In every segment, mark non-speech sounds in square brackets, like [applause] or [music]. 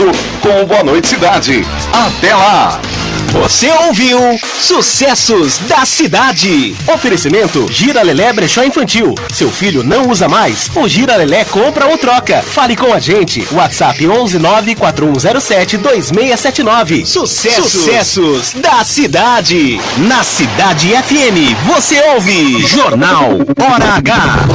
completo com Boa Noite Cidade. Até lá! Você ouviu Sucessos da Cidade. Oferecimento Gira Lelé Brechó Infantil. Seu filho não usa mais? O Gira Lelé compra ou troca. Fale com a gente. WhatsApp 11941072679. Sucessos. Sucessos da Cidade. Na Cidade FM, você ouve Jornal Hora H.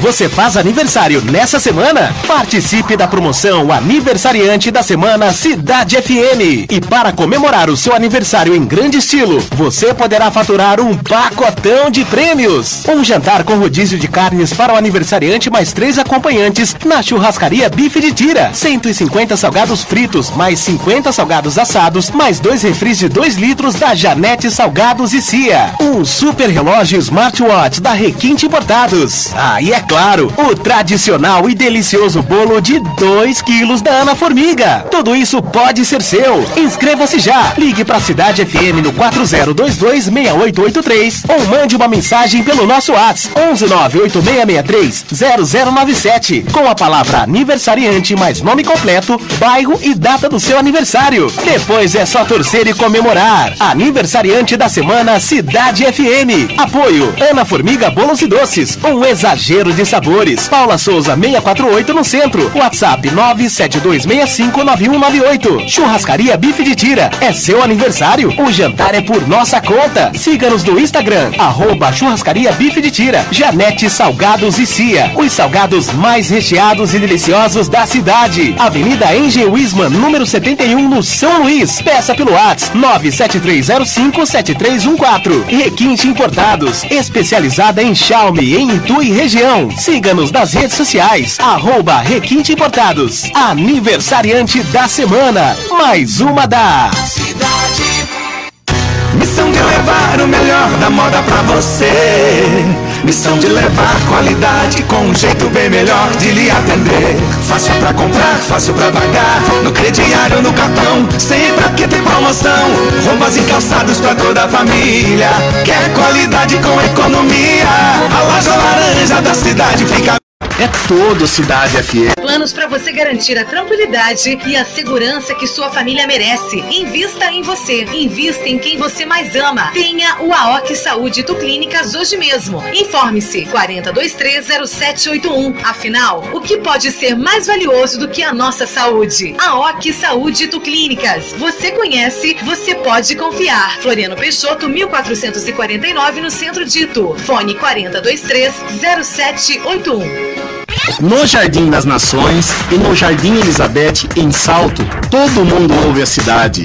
Você faz aniversário nessa semana? Participe da promoção Aniversariante da Semana Cidade FM. E para comemorar o seu aniversário em grande estilo, você poderá faturar um pacotão de prêmios. Um jantar com rodízio de carnes para o aniversariante mais três acompanhantes na churrascaria Bife de Tira. 150 salgados fritos, mais 50 salgados assados, mais dois refris de 2 litros da Janete Salgados e Cia. Um super relógio smartwatch da Requinte Importados. Ah, é claro, o tradicional e delicioso bolo de 2 quilos da Ana Formiga. Tudo isso pode ser seu. Inscreva-se já. Ligue para a Cidade FM no 40226883 ou mande uma mensagem pelo nosso WhatsApp 11986630097 com a palavra aniversariante mais nome completo, bairro e data do seu aniversário. Depois é só torcer e comemorar. Aniversariante da semana Cidade FM. Apoio Ana Formiga Bolos e Doces. Um exagero de sabores. Paula Souza 648 no centro. WhatsApp 972659198. Churrascaria Bife de Tira. É seu aniversário? O jantar é por nossa conta. Siga-nos no Instagram, arroba Churrascaria Bife de Tira. Janete Salgados e Cia. Os salgados mais recheados e deliciosos da cidade. Avenida Angel Wisman, número 71, no São Luís. Peça pelo WhatsApp 973057314. Requinte Importados. Especializada em Xiaomi em Itu e região. Siga-nos nas redes sociais. Arroba Requinte Importados. Aniversariante da semana. Mais uma da Missão levar o melhor da moda pra você. Missão de levar qualidade com um jeito bem melhor de lhe atender. Fácil pra comprar, fácil pra pagar. No crediário, no cartão, sempre aqui tem promoção. Roupas e calçados pra toda a família. Quer qualidade com economia? A loja laranja da cidade fica. É todo Cidade FM. Planos para você garantir a tranquilidade e a segurança que sua família merece. Invista em você. Invista em quem você mais ama. Tenha o AOC Saúde Tu Clínicas hoje mesmo. Informe-se 40230781. Afinal, o que pode ser mais valioso do que a nossa saúde? AOC Saúde Tu Clínicas. Você conhece, você pode confiar. Floriano Peixoto 1449 no centro de Itu. Fone 40230781. No Jardim das Nações e no Jardim Elizabeth, em Salto, todo mundo ouve a cidade.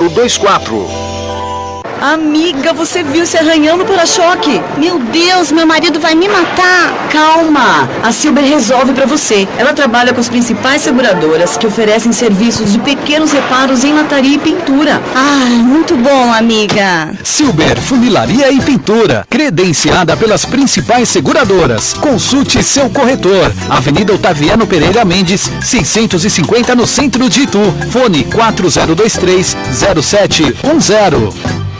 2024. Amiga, você viu se arranhando para-choque? Meu Deus, meu marido vai me matar. Calma, a Silber resolve para você. Ela trabalha com as principais seguradoras que oferecem serviços de pequenos reparos em lataria e pintura. Ah, muito bom, amiga. Silber Funilaria e Pintura, credenciada pelas principais seguradoras. Consulte seu corretor. Avenida Otaviano Pereira Mendes, 650 no centro de Itu. Fone 4023 0710.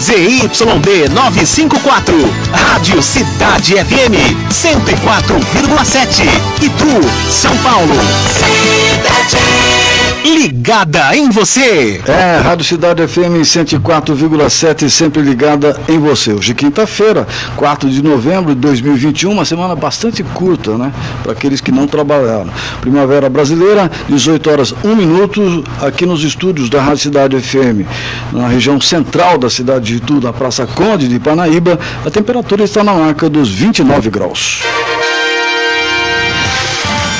ZYD 954, Rádio Cidade FM 104,7, Itu, São Paulo. Cidade. Ligada em você. É, Rádio Cidade FM 104,7, sempre ligada em você. Hoje, quinta-feira, 4 de novembro de 2021, uma semana bastante curta, né? Para aqueles que não trabalharam. Primavera Brasileira, 18 horas 1 minuto, aqui nos estúdios da Rádio Cidade FM, na região central da cidade de Itu, na Praça Conde de Panaíba, a temperatura está na marca dos 29 graus.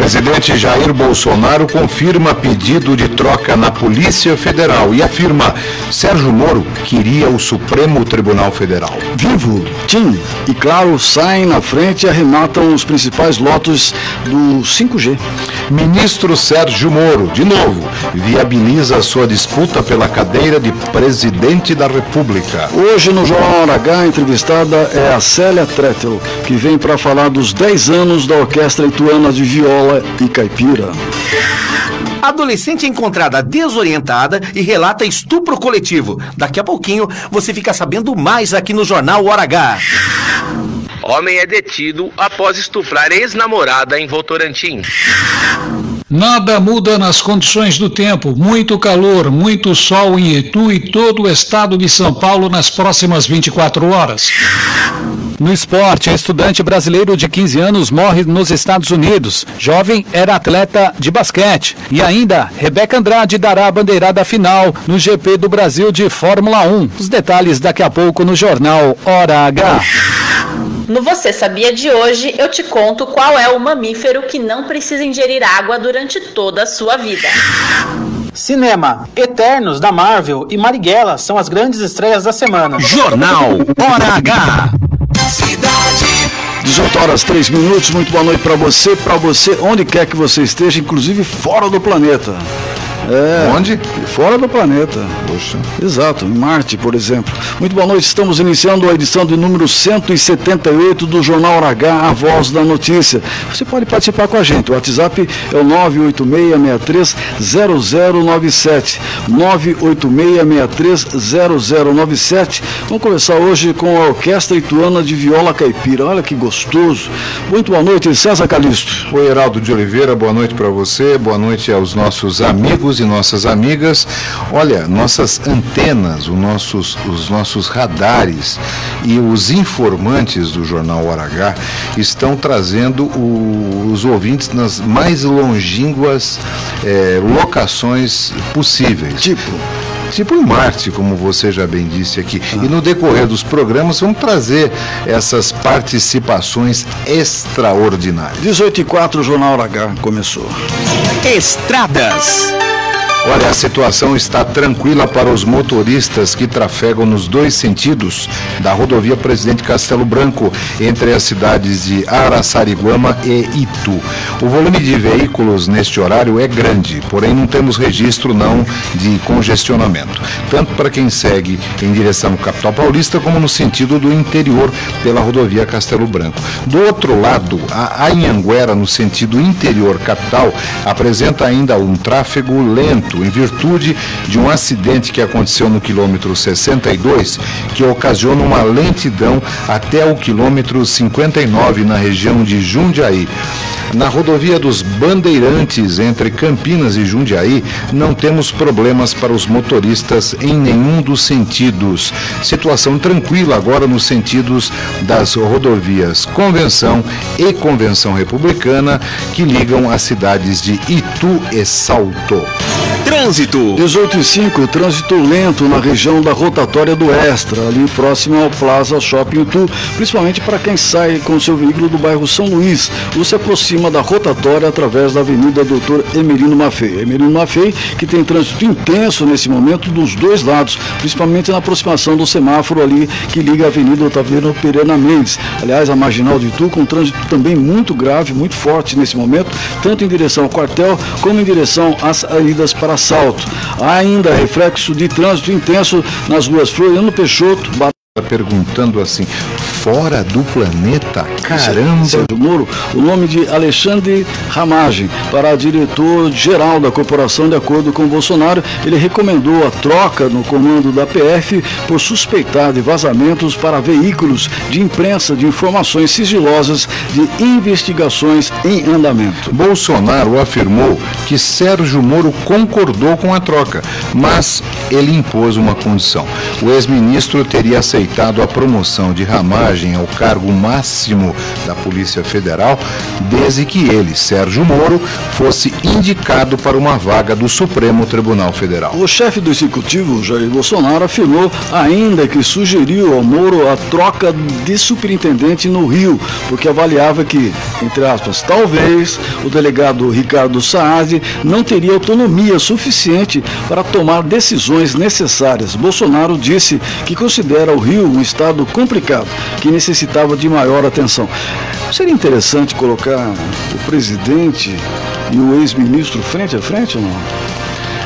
Presidente Jair Bolsonaro confirma pedido de troca na Polícia Federal e afirma Sérgio Moro queria o Supremo Tribunal Federal. Vivo, Tim e Claro saem na frente e arrematam os principais lotes do 5G. Ministro Sérgio Moro, de novo, viabiliza sua disputa pela cadeira de presidente da República. Hoje no Jornal H, a entrevistada é a Célia Trettel, que vem para falar dos 10 anos da Orquestra Ituana de Viola e Caipira. Adolescente é encontrada desorientada e relata estupro coletivo. Daqui a pouquinho você fica sabendo mais aqui no Jornal Hora H. Homem é detido após estuprar ex-namorada em Votorantim. Nada muda nas condições do tempo. Muito calor, muito sol em Itu e todo o estado de São Paulo nas próximas 24 horas. No esporte, estudante brasileiro de 15 anos morre nos Estados Unidos. Jovem era atleta de basquete. E ainda, Rebeca Andrade dará a bandeirada final no GP do Brasil de Fórmula 1. Os detalhes daqui a pouco no jornal Hora H. No Você Sabia de hoje, eu te conto qual é o mamífero que não precisa ingerir água durante toda a sua vida. Cinema, Eternos da Marvel e Marighella são as grandes estreias da semana. Jornal Hora H. Cidade. 18 horas 3 minutos, muito boa noite para você, para você, onde quer que você esteja, inclusive fora do planeta. É, Onde? Fora do planeta. Poxa. Exato, em Marte, por exemplo. Muito boa noite, estamos iniciando a edição de número 178 do Jornal H, A Voz da Notícia. Você pode participar com a gente. O WhatsApp é o 986630097. 986630097. Vamos começar hoje com a Orquestra Ituana de Viola Caipira. Olha que gostoso. Muito boa noite, César Calixto. Oi, Heraldo de Oliveira, boa noite para você, boa noite aos nossos amigos e nossas amigas. Olha, nossas antenas, os nossos, os nossos radares e os informantes do Jornal Hora H estão trazendo o- os ouvintes nas mais longínquas eh, locações possíveis. Tipo? Tipo em Marte, como você já bem disse aqui. E no decorrer dos programas vamos trazer essas participações extraordinárias. 18 e 4, o Jornal H começou. Estradas. Olha, a situação está tranquila para os motoristas que trafegam nos dois sentidos da rodovia Presidente Castelo Branco, entre as cidades de Araçariguama e Itu. O volume de veículos neste horário é grande, porém não temos registro não de congestionamento, tanto para quem segue em direção ao capital paulista como no sentido do interior pela rodovia Castelo Branco. Do outro lado, a Anhanguera, no sentido interior capital, apresenta ainda um tráfego lento em virtude de um acidente que aconteceu no quilômetro 62, que ocasiona uma lentidão até o quilômetro 59 na região de Jundiaí. Na rodovia dos Bandeirantes, entre Campinas e Jundiaí, não temos problemas para os motoristas em nenhum dos sentidos. Situação tranquila agora nos sentidos das rodovias Convenção e Convenção Republicana, que ligam as cidades de Itu e Salto. Trânsito. 18 e 5, trânsito lento na região da rotatória do Extra, ali próximo ao Plaza Shopping Itu, principalmente para quem sai com seu veículo do bairro São Luís ou se aproxima da rotatória através da Avenida Doutor Emerino Maffei. Emerino Maffei que tem trânsito intenso nesse momento dos dois lados, principalmente na aproximação do semáforo ali que liga a Avenida Otaviano Pereira Mendes. Aliás, a marginal de Itu com trânsito também muito grave, muito forte nesse momento, tanto em direção ao quartel como em direção às saídas para assalto. Há ainda reflexo de trânsito intenso nas ruas Floriano Peixoto, perguntando assim, fora do planeta? Caramba! Sérgio Moro, o nome de Alexandre Ramagem para diretor-geral da corporação, de acordo com Bolsonaro, ele recomendou a troca no comando da PF por suspeitar de vazamentos para veículos de imprensa de informações sigilosas de investigações em andamento. Bolsonaro afirmou que Sérgio Moro concordou com a troca, mas ele impôs uma condição. O ex-ministro teria aceitado aceitado a promoção de Ramagem ao cargo máximo da Polícia Federal, desde que ele, Sérgio Moro, fosse indicado para uma vaga do Supremo Tribunal Federal. O chefe do executivo, Jair Bolsonaro, afirmou ainda que sugeriu ao Moro a troca de superintendente no Rio, porque avaliava que, entre aspas, talvez o delegado Ricardo Saad não teria autonomia suficiente para tomar decisões necessárias. Bolsonaro disse que considera o Rio um estado complicado que necessitava de maior atenção. Seria interessante colocar o presidente e o ex-ministro frente a frente ou não?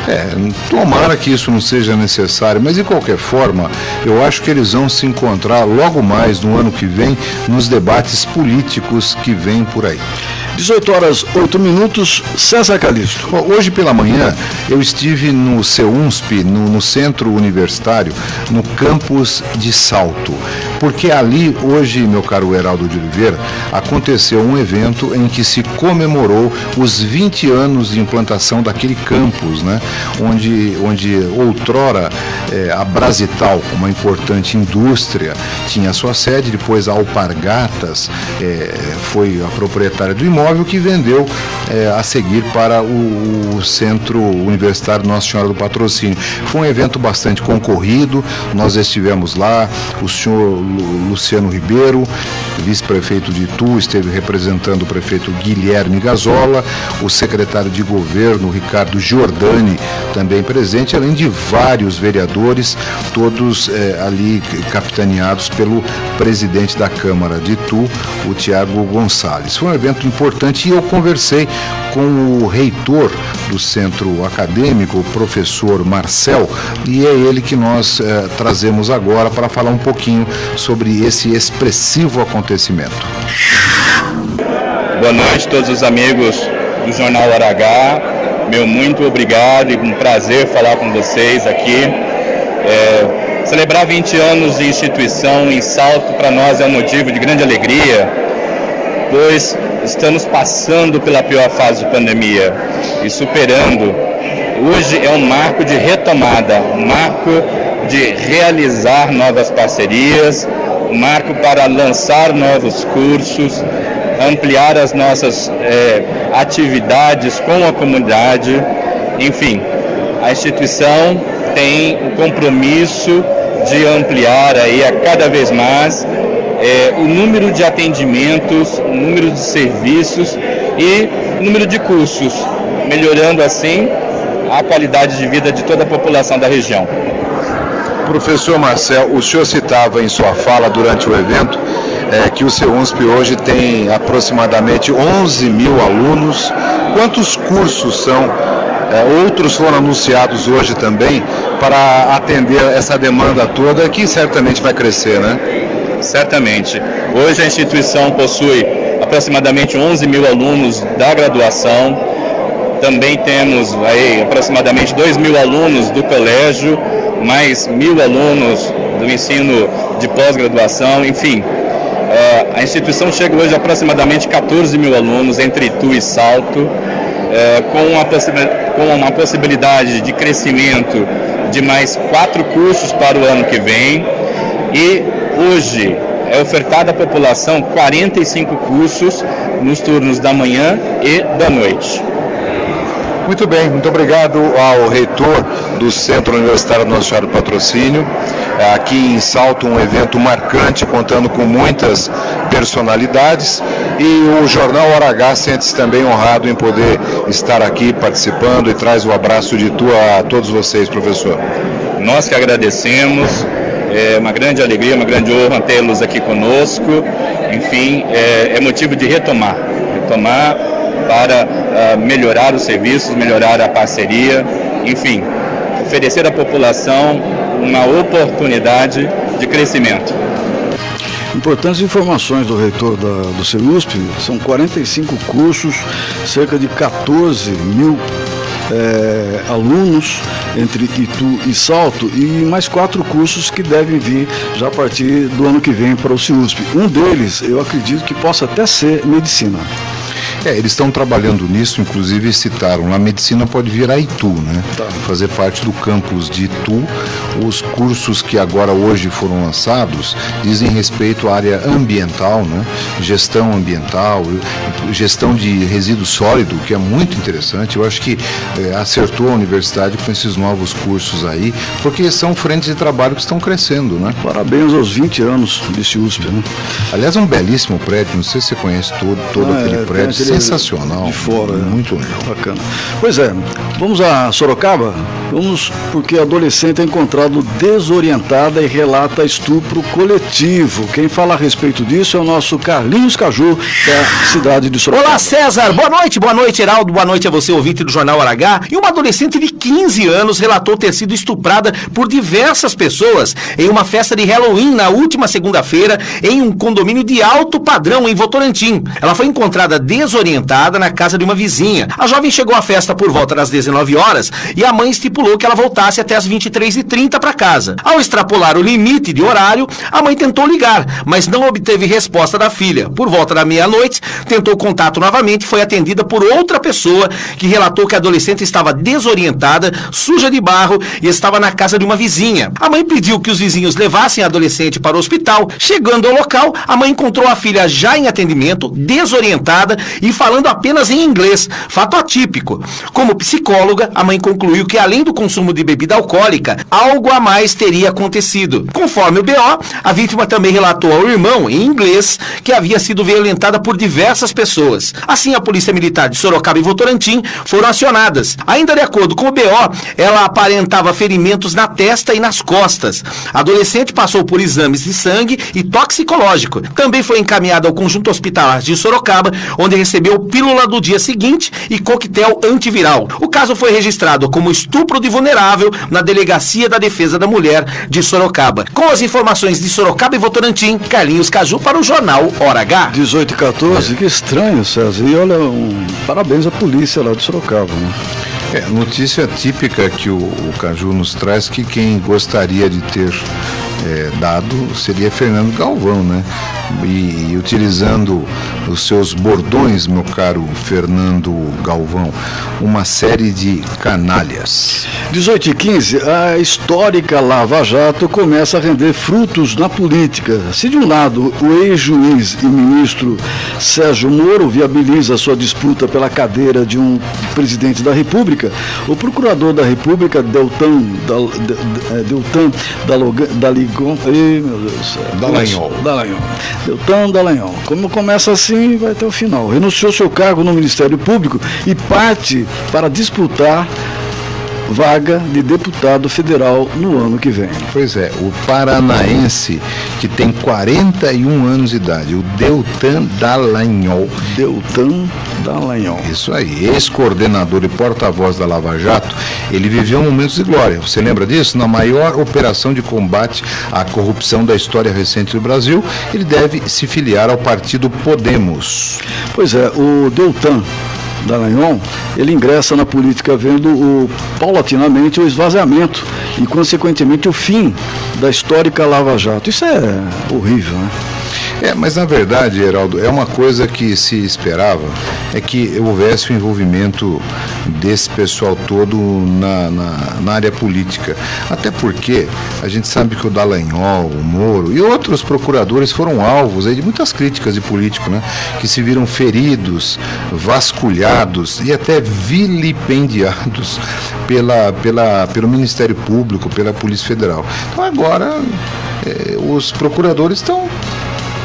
É, tomara que isso não seja necessário, mas de qualquer forma, eu acho que eles vão se encontrar logo mais no ano que vem nos debates políticos que vêm por aí. 18 horas 8 minutos, César Calixto. Hoje pela manhã eu estive no CEUNSP, no, no, Centro Universitário, no campus de Salto. Porque ali, hoje, meu caro Heraldo de Oliveira, aconteceu um evento em que se comemorou os 20 anos de implantação daquele campus, né? Onde, onde outrora é, a Brasital, uma importante indústria, tinha sua sede, depois a Alpargatas é, foi a proprietária do imóvel que vendeu é, a seguir para o, o, Centro Universitário Nossa Senhora do Patrocínio. Foi um evento bastante concorrido, nós estivemos lá, o senhor Luciano Ribeiro, vice-prefeito de Itu, esteve representando o prefeito Guilherme Gazola, o secretário de governo Ricardo Giordani também presente, além de vários vereadores, todos é, ali capitaneados pelo presidente da Câmara de Itu, o Tiago Gonçalves. Foi um evento importante importante. E eu conversei com o reitor do centro acadêmico, o professor Marcel, e é ele que nós eh, trazemos agora para falar um pouquinho sobre esse expressivo acontecimento. Boa noite a todos os amigos do Jornal Aragá. Meu muito obrigado e um prazer falar com vocês aqui. É, celebrar 20 anos de instituição em Salto para nós é um motivo de grande alegria, pois estamos passando pela pior fase de pandemia e superando. Hoje é um marco de retomada, um marco de realizar novas parcerias, marco para lançar novos cursos, ampliar as nossas é, atividades com a comunidade. Enfim, a instituição tem o compromisso de ampliar aí a cada vez mais é, o número de atendimentos, o número de serviços e o número de cursos, melhorando assim a qualidade de vida de toda a população da região. Professor Marcel, o senhor citava em sua fala durante o evento é, que o CEUNSP hoje tem aproximadamente 11 mil alunos. Quantos cursos são? É, outros foram anunciados hoje também para atender essa demanda toda que certamente vai crescer, né? certamente. Hoje a instituição possui aproximadamente 11 mil alunos da graduação, também temos aí aproximadamente 2 mil alunos do colégio, mais mil alunos do ensino de pós-graduação, enfim. Eh, a instituição chega hoje a aproximadamente 14 mil alunos entre Itu e Salto, eh, com uma, possibilidade de crescimento de mais quatro cursos para o ano que vem e hoje é ofertado à população 45 cursos nos turnos da manhã e da noite. Muito bem, muito obrigado ao reitor do Centro Universitário Nosso Senhora do Patrocínio. Aqui em Salto, um evento marcante, contando com muitas personalidades. E o Jornal Hora H sente-se também honrado em poder estar aqui participando e traz o abraço de tu a todos vocês, professor. Nós que agradecemos, é uma grande alegria, uma grande honra tê-los aqui conosco. Enfim, é, é motivo de retomar, retomar para melhorar os serviços, melhorar a parceria, enfim, oferecer à população uma oportunidade de crescimento. Importantes informações do reitor da, do CEUSP, são 45 cursos, cerca de 14 mil é, alunos entre Itu e Salto e mais quatro cursos que devem vir já a partir do ano que vem para o CIUSP. Um deles, eu acredito que possa até ser medicina. É, eles estão trabalhando nisso, inclusive citaram, a medicina pode vir a Itu, né? Tá. Fazer parte do campus de Itu. Os cursos que agora hoje foram lançados dizem respeito à área ambiental, né? Gestão ambiental, gestão de resíduo sólido, que é muito interessante. Eu acho que é, acertou a universidade com esses novos cursos aí, porque são frentes de trabalho que estão crescendo, né? Parabéns aos 20 anos desse USP, né? Aliás, é um belíssimo prédio, não sei se você conhece todo, todo ah, aquele é, prédio sensacional. De fora. É. Muito legal. Bacana. Pois é, vamos a Sorocaba? Vamos porque a adolescente é encontrado desorientada e relata estupro coletivo. Quem fala a respeito disso é o nosso Carlinhos Caju, da cidade de Sorocaba. Olá, César. Boa noite. Boa noite, Heraldo. Boa noite a você, ouvinte do Jornal Aragá. E uma adolescente de 15 anos relatou ter sido estuprada por diversas pessoas em uma festa de Halloween na última segunda-feira em um condomínio de alto padrão em Votorantim. Ela foi encontrada desorientada desorientada na casa de uma vizinha. A jovem chegou à festa por volta das 19 horas e a mãe estipulou que ela voltasse até as 23h30 para casa. Ao extrapolar o limite de horário, a mãe tentou ligar, mas não obteve resposta da filha. Por volta da meia-noite, tentou contato novamente e foi atendida por outra pessoa que relatou que a adolescente estava desorientada, suja de barro e estava na casa de uma vizinha. A mãe pediu que os vizinhos levassem a adolescente para o hospital. Chegando ao local, a mãe encontrou a filha já em atendimento, desorientada e falando apenas em inglês, fato atípico. Como psicóloga, a mãe concluiu que além do consumo de bebida alcoólica, algo a mais teria acontecido. Conforme o BO, a vítima também relatou ao irmão, em inglês, que havia sido violentada por diversas pessoas. Assim, a Polícia Militar de Sorocaba e Votorantim foram acionadas. Ainda de acordo com o BO, ela aparentava ferimentos na testa e nas costas. A adolescente passou por exames de sangue e toxicológico. Também foi encaminhada ao conjunto hospitalar de Sorocaba, onde recebeu recebeu pílula do dia seguinte e coquetel antiviral. O caso foi registrado como estupro de vulnerável na Delegacia da Defesa da Mulher de Sorocaba. Com as informações de Sorocaba e Votorantim, Carlinhos Caju para o jornal Hora H. 18 e 14, que estranho, César. E olha, um... parabéns à polícia lá de Sorocaba, né? É, notícia típica que o, o Caju nos traz que quem gostaria de ter é, dado seria Fernando Galvão, né? E, e, utilizando os seus bordões, meu caro Fernando Galvão, uma série de canalhas. 18 e 15, a histórica Lava Jato começa a render frutos na política. Se de um lado o ex-juiz e ministro Sérgio Moro viabiliza sua disputa pela cadeira de um presidente da República, o procurador da República, Deltan, Deltan Daligon, ei, meu Deus do céu. Dallagnol. Dallagnol. Deltan Dallagnol. Como começa assim, vai até o final. Renunciou seu cargo no Ministério Público e parte para disputar vaga de deputado federal no ano que vem. Pois é, o paranaense que tem 41 anos de idade, o Deltan Dallagnol. Deltan Dallagnol. Isso aí, ex-coordenador e porta-voz da Lava Jato, ele viveu momentos de glória. Você lembra disso? Na maior operação de combate à corrupção da história recente do Brasil, ele deve se filiar ao partido Podemos. Pois é, o Deltan Dallagnol, ele ingressa na política vendo o, paulatinamente o esvaziamento e, consequentemente, o fim da histórica Lava Jato. Isso é horrível, né? É, mas na verdade, Heraldo, é uma coisa que se esperava, é que houvesse o envolvimento desse pessoal todo na, na, na área política. Até porque a gente sabe que o Dallagnol, o Moro e outros procuradores foram alvos aí de muitas críticas de político, né? Que se viram feridos, vasculhados e até vilipendiados [laughs] pela, pela, pelo Ministério Público, pela Polícia Federal. Então agora eh, os procuradores estão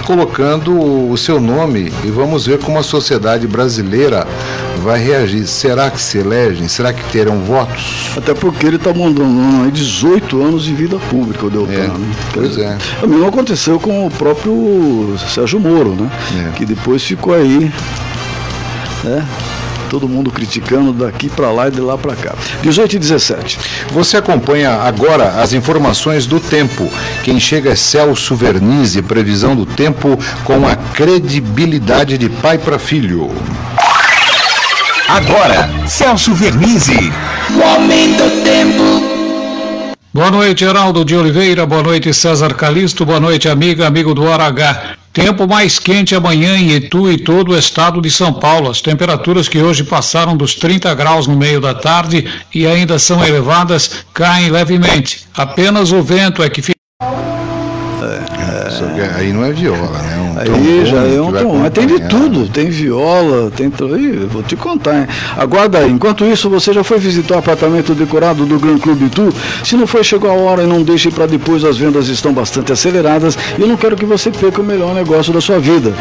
colocando o seu nome e vamos ver como a sociedade brasileira vai reagir. Será que se elegem? Será que terão votos? Até porque ele está mandando aí 18 anos de vida pública, o Deltan. É, né? pois é. O mesmo aconteceu com o próprio Sérgio Moro, né? É. Que depois ficou aí, né? Todo mundo criticando daqui para lá e de lá para cá. 18 e 17. Você acompanha agora as informações do tempo. Quem chega é Celso Vernizzi, previsão do tempo com a credibilidade de pai para filho. Agora, Celso Vernizzi. Momento tempo. Boa noite, Heraldo de Oliveira. Boa noite, César Calisto. Boa noite, amiga, amigo do Hora H. Tempo mais quente amanhã em Itu e todo o estado de São Paulo. As temperaturas que hoje passaram dos 30 graus no meio da tarde e ainda são elevadas caem levemente. Apenas o vento é que fica. Aí não é viola, né? Um Aí trombone já é um tom. Mas tem de tudo, tem viola, tem. Ih, vou te contar, hein? Aguarda aí. Enquanto isso, você já foi visitar o apartamento decorado do Gran Clube Itu? Se não foi, chegou a hora e não deixe para depois, as vendas estão bastante aceleradas e eu não quero que você perca o melhor negócio da sua vida.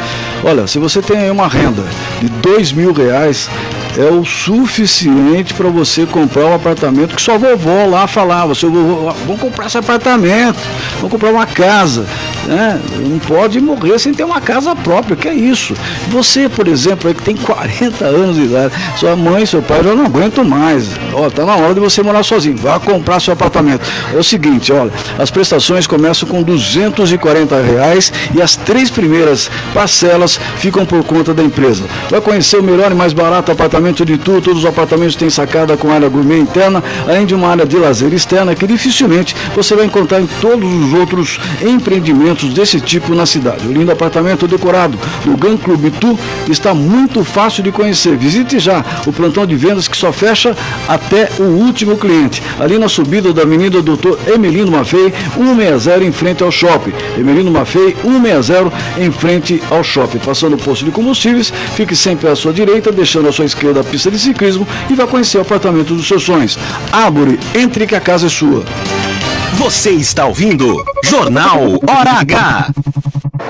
Olha, se você tem aí uma renda de dois mil reais, é o suficiente para você comprar um apartamento que sua vovó lá falava, seu vovô, vamos comprar esse apartamento, vamos comprar uma casa, né? Não pode morrer sem ter uma casa própria, que é isso. Você, por exemplo, que tem 40 anos de idade, sua mãe, seu pai já não aguentam mais. Ó, tá na hora de você morar sozinho, vá comprar seu apartamento. É o seguinte, olha, as prestações começam com 240 reais e as três primeiras parcelas ficam por conta da empresa. Vai conhecer o melhor e mais barato apartamento de tudo. Todos os apartamentos têm sacada com área gourmet interna, além de uma área de lazer externa que dificilmente você vai encontrar em todos os outros empreendimentos desse tipo na cidade. O lindo apartamento decorado do Gun Club Tu está muito fácil de conhecer. Visite já o plantão de vendas que só fecha até o último cliente. Ali na subida da Avenida Doutor Emelino Maffei, 160 em frente ao shopping. Emelino Maffei, 160 em frente ao shopping. Passando o posto de combustíveis, fique sempre à sua direita, deixando à sua esquerda a pista de ciclismo e vai conhecer o apartamento dos seus sonhos. Árvore, entre que a casa é sua. Você está ouvindo Jornal Hora H.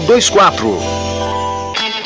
40222024.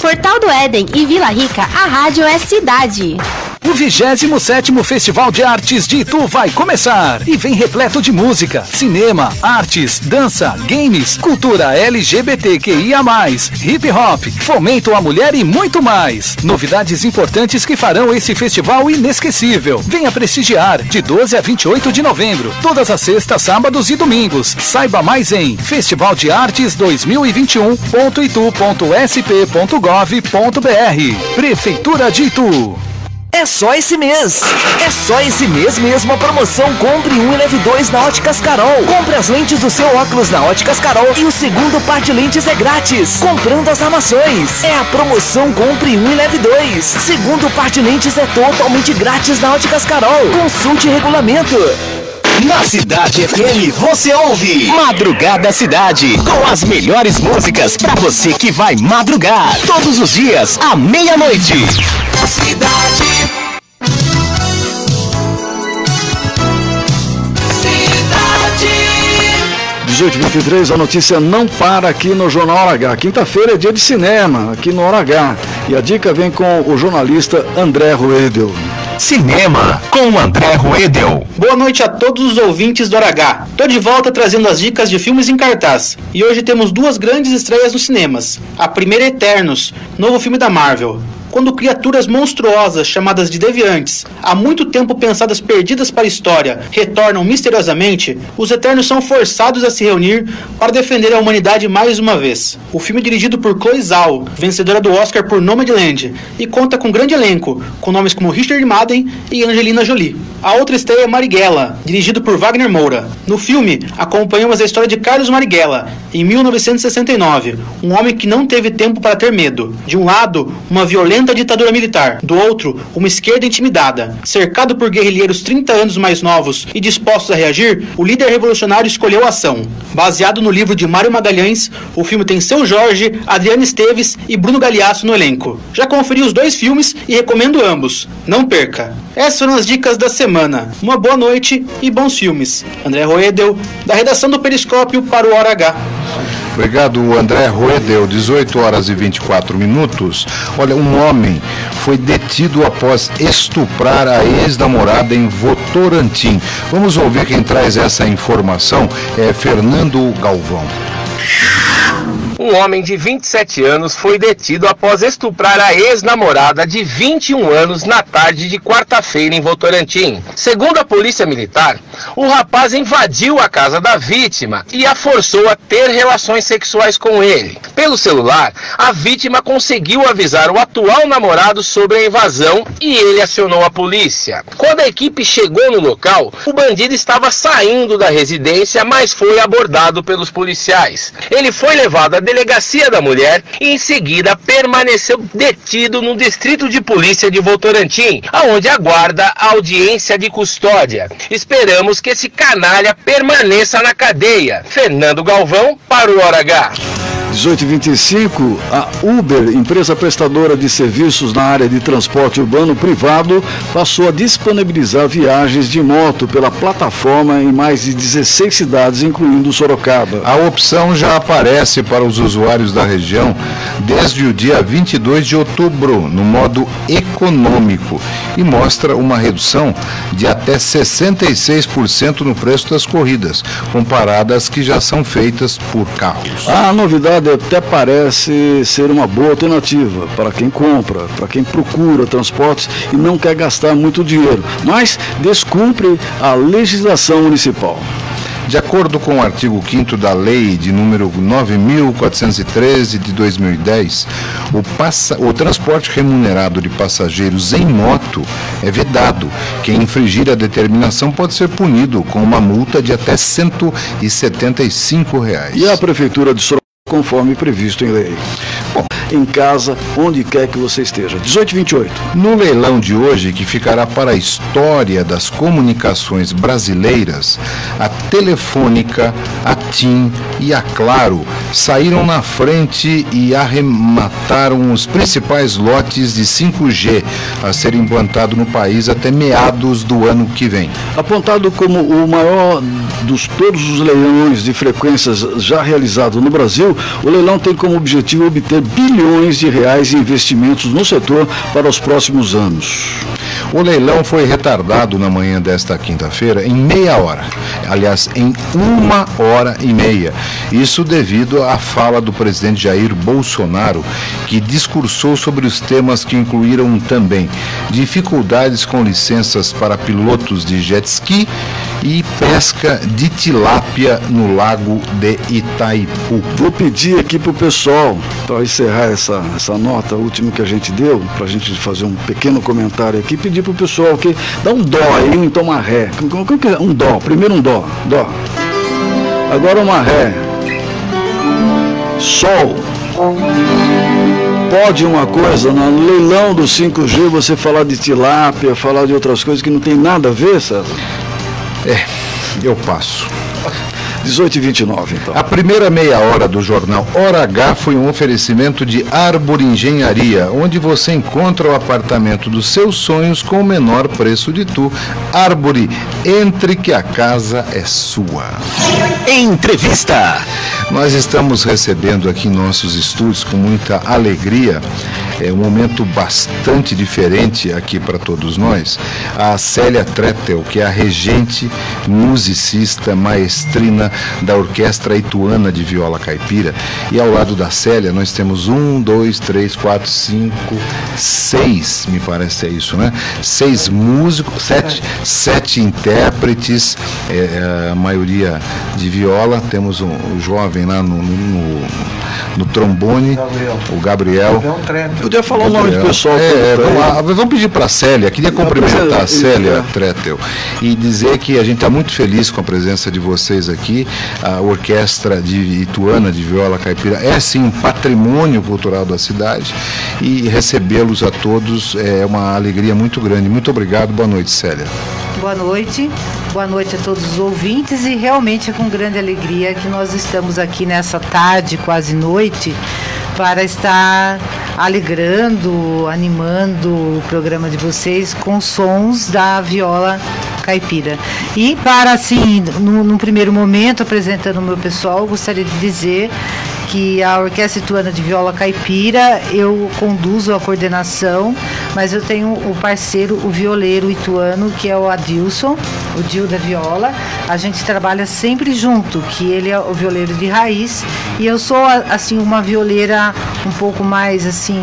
Portal do Éden e Vila Rica, a rádio é cidade. O 27º Festival de Artes de Itu vai começar e vem repleto de música, cinema, artes, dança, games, cultura LGBTQIA+, hip hop, fomento à mulher e muito mais. Novidades importantes que farão esse festival inesquecível. Venha prestigiar de 12 a 28 de novembro, todas as sextas, sábados e domingos. Saiba mais em festivaldeartes2021.itu.sp.gov.br. Prefeitura de Itu. É só esse mês. É só esse mês mesmo a promoção Compre um e leve dois na Óticas Carol. Compre as lentes do seu óculos na Óticas Carol e o segundo par de lentes é grátis. Comprando as armações. É a promoção Compre um e leve dois. Segundo par de lentes é totalmente grátis na Óticas Carol. Consulte regulamento. Na Cidade FM você ouve Madrugada Cidade com as melhores músicas para você que vai madrugar todos os dias à meia-noite. Cidade. Cidade. 1823, a notícia não para aqui no Jornal Hora H. Quinta-feira é dia de cinema, aqui no Hora H. E a dica vem com o jornalista André Ruedel. Cinema com André Ruedel. Boa noite a todos os ouvintes do H. Tô de volta trazendo as dicas de filmes em cartaz. E hoje temos duas grandes estreias nos cinemas. A primeira é Eternos, novo filme da Marvel. Quando criaturas monstruosas chamadas de deviantes, há muito tempo pensadas perdidas para a história, retornam misteriosamente, os Eternos são forçados a se reunir para defender a humanidade mais uma vez. O filme é dirigido por Chloe Zhao, vencedora do Oscar por Nomadland, e conta com um grande elenco, com nomes como Richard Madden e Angelina Jolie. A outra estreia é Marighella, dirigido por Wagner Moura. No filme, acompanhamos a história de Carlos Marighella, em 1969, um homem que não teve tempo para ter medo. De um lado, uma violenta ditadura militar, do outro, uma esquerda intimidada. Cercado por guerrilheiros 30 anos mais novos e dispostos a reagir, o líder revolucionário escolheu a ação. Baseado no livro de Mário Magalhães, o filme tem Seu Jorge, Adriana Esteves e Bruno Galeasso no elenco. Já conferi os dois filmes e recomendo ambos. Não perca! Essas foram as dicas da semana. Uma boa noite e bons filmes. André Roedel, da redação do Periscópio para o Hora H. Obrigado, André Roedel, 18 horas e 24 minutos. Olha, um homem foi detido após estuprar a ex-namorada em Votorantim. Vamos ouvir quem traz essa informação, é Fernando Galvão. Um homem de 27 anos foi detido após estuprar a ex-namorada de 21 anos na tarde de quarta-feira em Votorantim. Segundo a polícia militar, o rapaz invadiu a casa da vítima e a forçou a ter relações sexuais com ele. Pelo celular, a vítima conseguiu avisar o atual namorado sobre a invasão e ele acionou a polícia. Quando a equipe chegou no local, o bandido estava saindo da residência, mas foi abordado pelos policiais. Ele foi levado à delegacia da mulher e em seguida permaneceu detido no distrito de polícia de Votorantim, aonde aguarda audiência de custódia. Esperamos que esse canalha permaneça na cadeia. Fernando Galvão para o Hora H. 1825, a Uber, empresa prestadora de serviços na área de transporte urbano privado, passou a disponibilizar viagens de moto pela plataforma em mais de 16 cidades, incluindo Sorocaba. A opção já aparece para os usuários da região desde o dia 22 de outubro, no modo econômico, e mostra uma redução de até 66% no preço das corridas, comparada às que já são feitas por carros. A novidade até parece ser uma boa alternativa para quem compra, para quem procura transportes e não quer gastar muito dinheiro, mas descumpre a legislação municipal. De acordo com o artigo 5 da Lei de número 9.413 de 2010, o, passa, o transporte remunerado de passageiros em moto é vedado. Quem infringir a determinação pode ser punido com uma multa de até 175 reais. E a Prefeitura de Sorocaba conforme previsto em lei. Bom, em casa, onde quer que você esteja. 1828. No leilão de hoje, que ficará para a história das comunicações brasileiras, a Telefônica, a TIM e a Claro saíram na frente e arremataram os principais lotes de 5G a ser implantado no país até meados do ano que vem. Apontado como o maior dos todos os leilões de frequências já realizados no Brasil, o leilão tem como objetivo obter bilhões bilhões de reais em investimentos no setor para os próximos anos. O leilão foi retardado na manhã desta quinta-feira em meia hora. Aliás, em uma hora e meia. Isso devido à fala do presidente Jair Bolsonaro, que discursou sobre os temas que incluíram também dificuldades com licenças para pilotos de jet ski e pesca de tilápia no lago de Itaipu. Vou pedir aqui para o pessoal, para encerrar essa, essa nota última que a gente deu, para a gente fazer um pequeno comentário aqui, pedir para o pessoal que dá um dó aí, então uma ré. É? Um dó, primeiro um dó, dó. Agora uma ré. Sol. Pode uma coisa, no leilão do 5G, você falar de tilápia, falar de outras coisas que não tem nada a ver, César? É, eu passo. 18 e 29, então. A primeira meia hora do jornal Hora H foi um oferecimento de Arbor Engenharia, onde você encontra o apartamento dos seus sonhos com o menor preço de tu. Arbore, entre que a casa é sua. Entrevista. Nós estamos recebendo aqui em nossos estúdios com muita alegria, é um momento bastante diferente aqui para todos nós, a Célia Tretel, que é a regente, musicista, maestrina da Orquestra Ituana de Viola Caipira. E ao lado da Célia nós temos um, dois, três, quatro, cinco, seis, me parece é isso, né? Seis músicos, sete, sete intérpretes, é, a maioria de viola. Temos um, um jovem lá no, no, no trombone, Gabriel. o Gabriel. Podia falar o nome do pessoal. É, é, vamos, lá, vamos pedir para a Célia, queria cumprimentar a Célia é. Tretel e dizer que a gente está muito feliz com a presença de vocês aqui. A Orquestra de Ituana de Viola Caipira é sim um patrimônio cultural da cidade e recebê-los a todos é uma alegria muito grande. Muito obrigado, boa noite, Célia. Boa noite, boa noite a todos os ouvintes e realmente é com grande alegria que nós estamos aqui nessa tarde, quase noite, para estar alegrando, animando o programa de vocês com sons da viola caipira. E para assim, num primeiro momento, apresentando o meu pessoal, gostaria de dizer que a Orquestra Ituana de Viola Caipira, eu conduzo a coordenação, mas eu tenho o parceiro, o violeiro ituano, que é o Adilson, o Dil da Viola. A gente trabalha sempre junto, que ele é o violeiro de raiz e eu sou assim uma violeira um pouco mais assim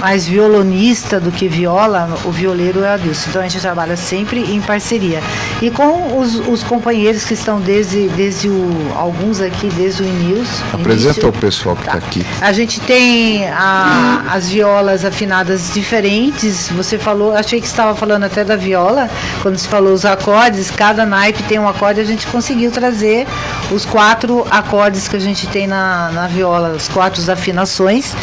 mais violonista do que viola, o violeiro é o Adilson. Então a gente trabalha sempre em parceria. E com os, os companheiros que estão desde, desde o, alguns aqui, desde o início. Apresenta início. o pessoal que está aqui. A gente tem a- as violas afinadas diferentes. Você falou, achei que estava falando até da viola, quando se falou os acordes, cada naipe tem um acorde, a gente conseguiu trazer os quatro acordes que a gente tem na, na viola, as quatro afinações,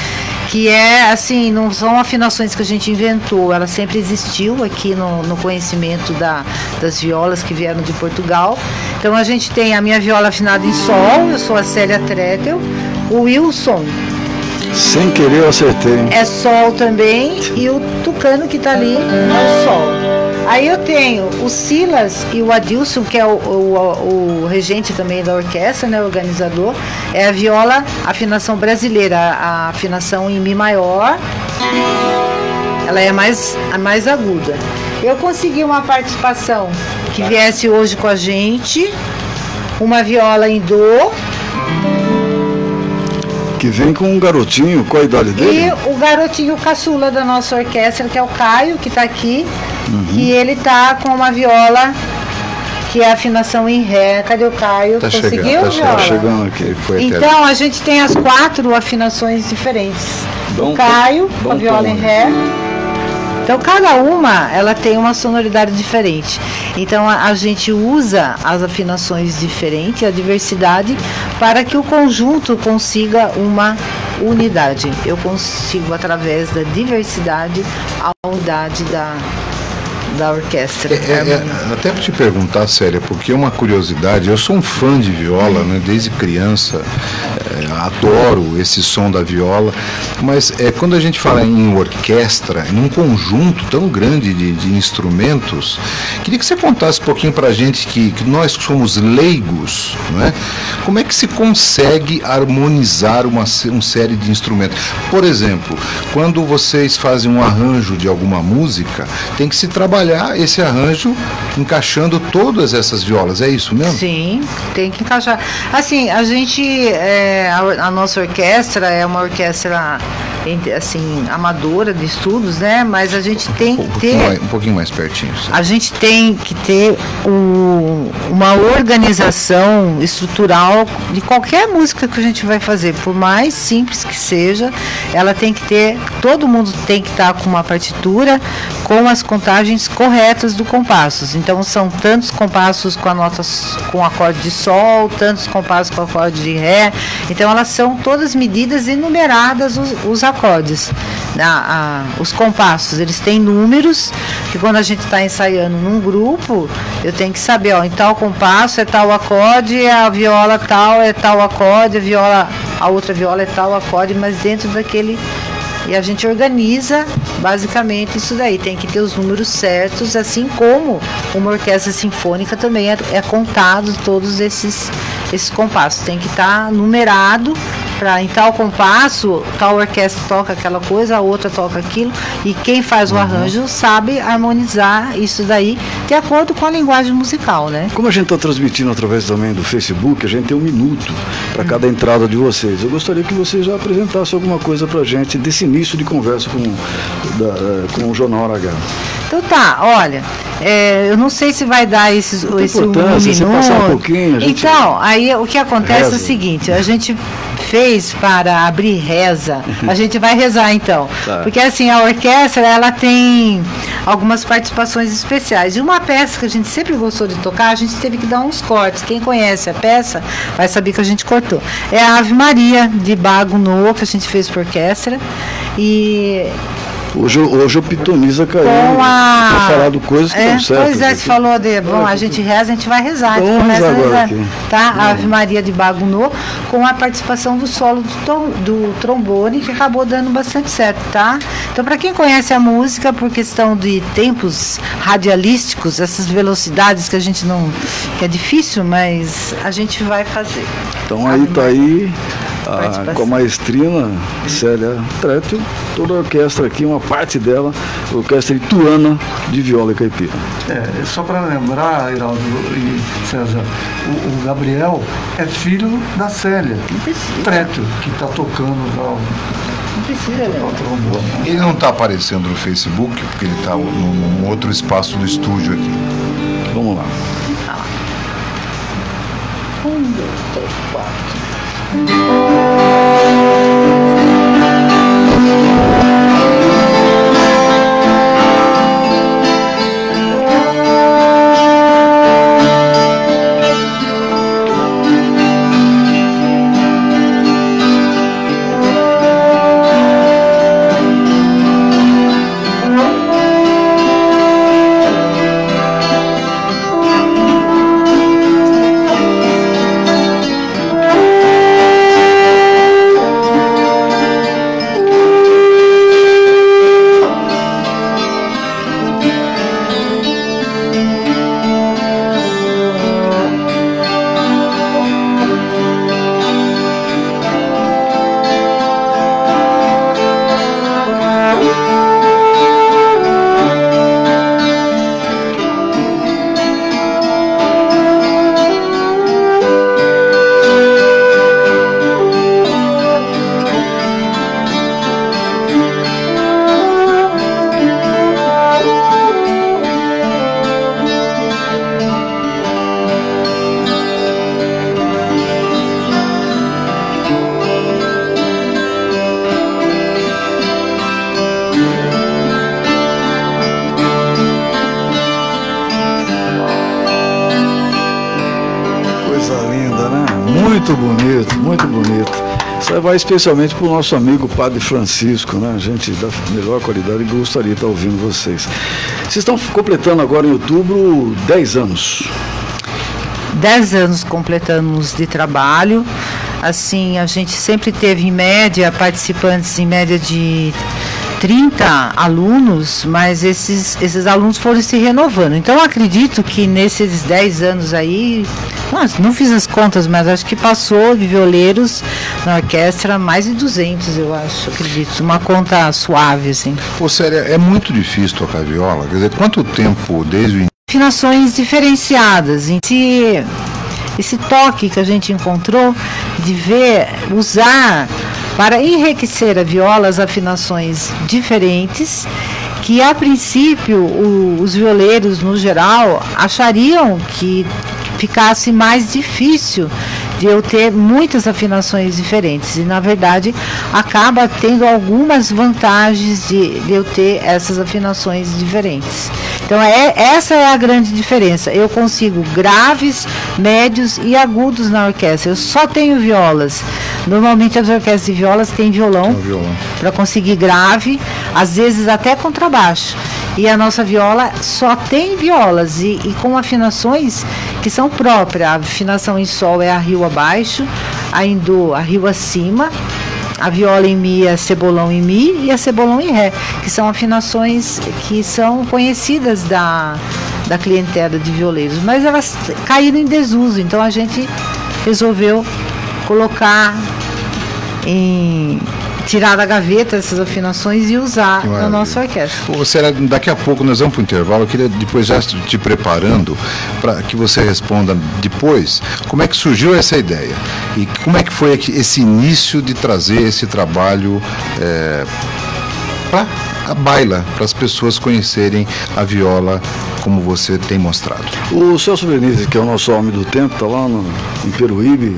que é assim, não são afinações que a gente inventou, ela sempre existiu aqui no, no conhecimento da, das violas que vieram de Portugal. Então a gente tem a minha viola afinada em sol, eu sou a Célia Tretel, o Wilson Sem querer eu acertei. é sol também e o tucano que tá ali é o sol. Aí eu tenho o Silas e o Adilson, que é o, o- o regente também da orquestra, né, organizador, é a viola afinação brasileira, a afinação em Mi maior. Ela é mais, a mais aguda. Eu consegui uma participação que viesse hoje com a gente, uma viola em Dó, Que vem com um garotinho, qual a idade dele? E o garotinho caçula da nossa orquestra, que é o Caio, que está aqui, Uhum. e ele tá com uma viola que é a afinação em Ré. Cadê o Caio? Tá Conseguiu, chegando, tá viola? chegando aqui. Foi Então a gente tem as quatro afinações diferentes. Um o Caio, com a viola em né? Ré. Então cada uma ela tem uma sonoridade diferente. Então a, a gente usa as afinações diferentes, a diversidade, para que o conjunto consiga uma unidade. Eu consigo através da diversidade a unidade da, da orquestra. É, é, até para te perguntar, Célia, porque é uma curiosidade, eu sou um fã de viola, né, desde criança. Adoro esse som da viola, mas é, quando a gente fala em orquestra, em um conjunto tão grande de, de instrumentos, queria que você contasse um pouquinho para a gente que, que nós somos leigos, não é? como é que se consegue harmonizar uma, uma série de instrumentos? Por exemplo, quando vocês fazem um arranjo de alguma música, tem que se trabalhar esse arranjo encaixando todas essas violas, é isso mesmo? Sim, tem que encaixar. Assim, a gente, é, a, a nossa orquestra é uma orquestra assim amadora de estudos, né? Mas a gente tem um que ter mais, um pouquinho mais pertinho. Sim. A gente tem que ter o, uma organização estrutural de qualquer música que a gente vai fazer, por mais simples que seja, ela tem que ter, todo mundo tem que estar com uma partitura com as contagens corretas do compassos. Então são tantos compassos com a nota com acorde de sol, tantos compassos com acorde de ré. Então elas são todas medidas e numeradas os, os acordes. A, a, os compassos, eles têm números que quando a gente está ensaiando num grupo, eu tenho que saber, ó, em tal compasso é tal acorde, a viola tal é tal acorde, a viola, a outra viola é tal acorde, mas dentro daquele e a gente organiza basicamente isso daí. Tem que ter os números certos, assim como uma orquestra sinfônica também é, é contado todos esses, esses compassos. Tem que estar tá numerado para em tal compasso, tal orquestra toca aquela coisa, a outra toca aquilo, e quem faz o uhum. arranjo sabe harmonizar isso daí de acordo com a linguagem musical, né? Como a gente está transmitindo através também do Facebook, a gente tem um minuto para cada entrada de vocês. Eu gostaria que você já apresentasse alguma coisa para a gente desse início de conversa com, da, com o Jornal H. Então tá, olha, é, eu não sei se vai dar esses, esse um minuto. Um pouquinho. Então, aí o que acontece reza. é o seguinte, a gente fez para abrir reza, [laughs] a gente vai rezar então. Tá. Porque assim, a orquestra, ela tem algumas participações especiais. E uma peça que a gente sempre gostou de tocar, a gente teve que dar uns cortes. Quem conhece a peça vai saber que a gente cortou. É a Ave Maria, de Bago No, que a gente fez para orquestra. E Hoje, hoje o Pitoniza caiu com a... pra falar do coisas que é, estão certas. Pois é, você falou de, bom, a gente reza, a gente vai rezar, então, a gente rezar, tá? A Ave Maria de Bagunô, com a participação do solo do, tom, do trombone, que acabou dando bastante certo, tá? Então, para quem conhece a música, por questão de tempos radialísticos, essas velocidades que a gente não... que é difícil, mas a gente vai fazer. Então aí tá aí a, com a maestrina Célia Trétio, toda a orquestra aqui, uma parte dela, a orquestra ituana de viola e caipira. É, só para lembrar, Iraldo e César, o, o, Gabriel é filho da Célia Trétio, que está tocando Não precisa, né? Ele não está aparecendo no Facebook, porque ele está num outro espaço do estúdio aqui. Vamos lá. Um, dois, três, quatro. Música vai especialmente para o nosso amigo Padre Francisco, né? Gente da melhor qualidade e gostaria de estar ouvindo vocês. Vocês estão completando agora em outubro 10 anos. 10 anos completamos de trabalho. assim, a gente sempre teve em média participantes em média de 30 alunos, mas esses, esses alunos foram se renovando. Então acredito que nesses 10 anos aí, nossa, não fiz as contas, mas acho que passou de violeiros na orquestra mais de 200, eu acho, acredito. Uma conta suave, assim. Ô, sério, é muito difícil tocar viola? Quer dizer, quanto tempo desde o Afinações diferenciadas. Em si, esse toque que a gente encontrou de ver, usar para enriquecer a viola as afinações diferentes que a princípio o, os violeiros no geral achariam que ficasse mais difícil de eu ter muitas afinações diferentes e na verdade acaba tendo algumas vantagens de, de eu ter essas afinações diferentes. Então é, essa é a grande diferença. Eu consigo graves, médios e agudos na orquestra. Eu só tenho violas. Normalmente as orquestras de violas têm violão, violão. para conseguir grave, às vezes até contrabaixo. E a nossa viola só tem violas e, e com afinações que são próprias. A afinação em sol é a rio abaixo, a em do a rio acima, a viola em mi é cebolão em mi e a cebolão em ré, que são afinações que são conhecidas da, da clientela de violeiros, mas elas caíram em desuso, então a gente resolveu colocar em tirar da gaveta essas afinações e usar na nossa orquestra. Ô, daqui a pouco nós vamos para o intervalo. Eu queria depois já te preparando para que você responda depois como é que surgiu essa ideia e como é que foi esse início de trazer esse trabalho é, para a baila, para as pessoas conhecerem a viola como você tem mostrado. O Celso Benítez, que é o nosso homem do tempo, está lá no, em Peruíbe,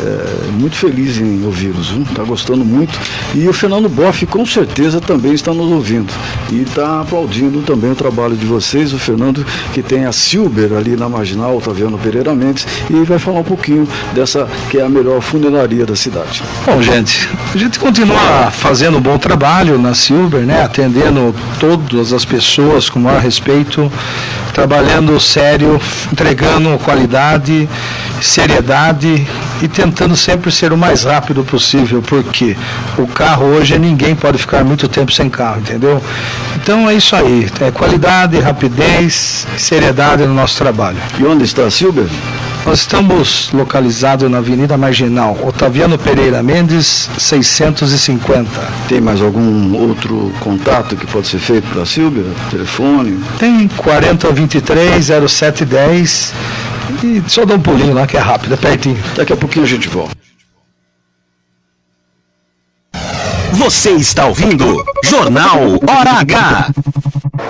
é, muito feliz em ouvi-los, está gostando muito. E o Fernando Boff, com certeza, também está nos ouvindo e está aplaudindo também o trabalho de vocês. O Fernando, que tem a Silber ali na Marginal, Otaviano Pereira Mendes, e vai falar um pouquinho dessa que é a melhor funeraria da cidade. Bom, gente, a gente continua fazendo um bom trabalho na Silber, né, atendendo todas as pessoas com maior respeito trabalhando sério, entregando qualidade, seriedade e tentando sempre ser o mais rápido possível, porque o carro hoje ninguém pode ficar muito tempo sem carro, entendeu? Então é isso aí, é qualidade, rapidez, seriedade no nosso trabalho. E onde está Silber? Nós estamos localizados na Avenida Marginal, Otaviano Pereira Mendes, 650. Tem mais algum outro contato que pode ser feito para a Silvia? Telefone? Tem 4023 0710 e só dá um pulinho lá que é rápido, é pertinho. Daqui a pouquinho a gente volta. Você está ouvindo Jornal Hora H.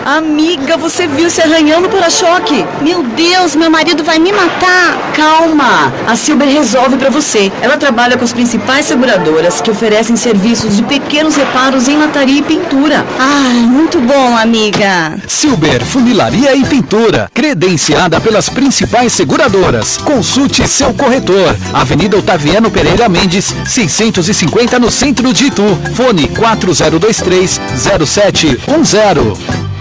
Amiga, você viu se arranhando para-choque? Meu Deus, meu marido vai me matar. Calma, a Silber resolve para você. Ela trabalha com as principais seguradoras que oferecem serviços de pequenos reparos em lataria e pintura. Ai, muito bom, amiga. Silber Funilaria e Pintura, credenciada pelas principais seguradoras. Consulte seu corretor. Avenida Otaviano Pereira Mendes, 650 no centro de Itu. Fone 4023 0710.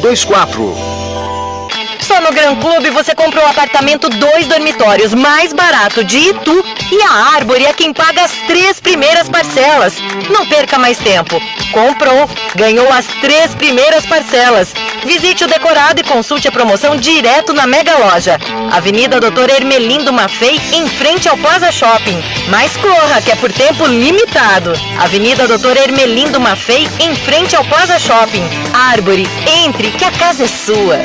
2024. Só no Gran Clube você comprou um apartamento dois dormitórios mais barato de Itu e a Árvore é quem paga as três primeiras parcelas. Não perca mais tempo. Comprou, ganhou as três primeiras parcelas. Visite o decorado e consulte a promoção direto na Mega Loja. Avenida Doutor Ermelindo Mafei, em frente ao Plaza Shopping. Mas corra, que é por tempo limitado. Avenida Doutor Ermelindo Mafei, em frente ao Plaza Shopping. Árvore, entre, que a casa é sua.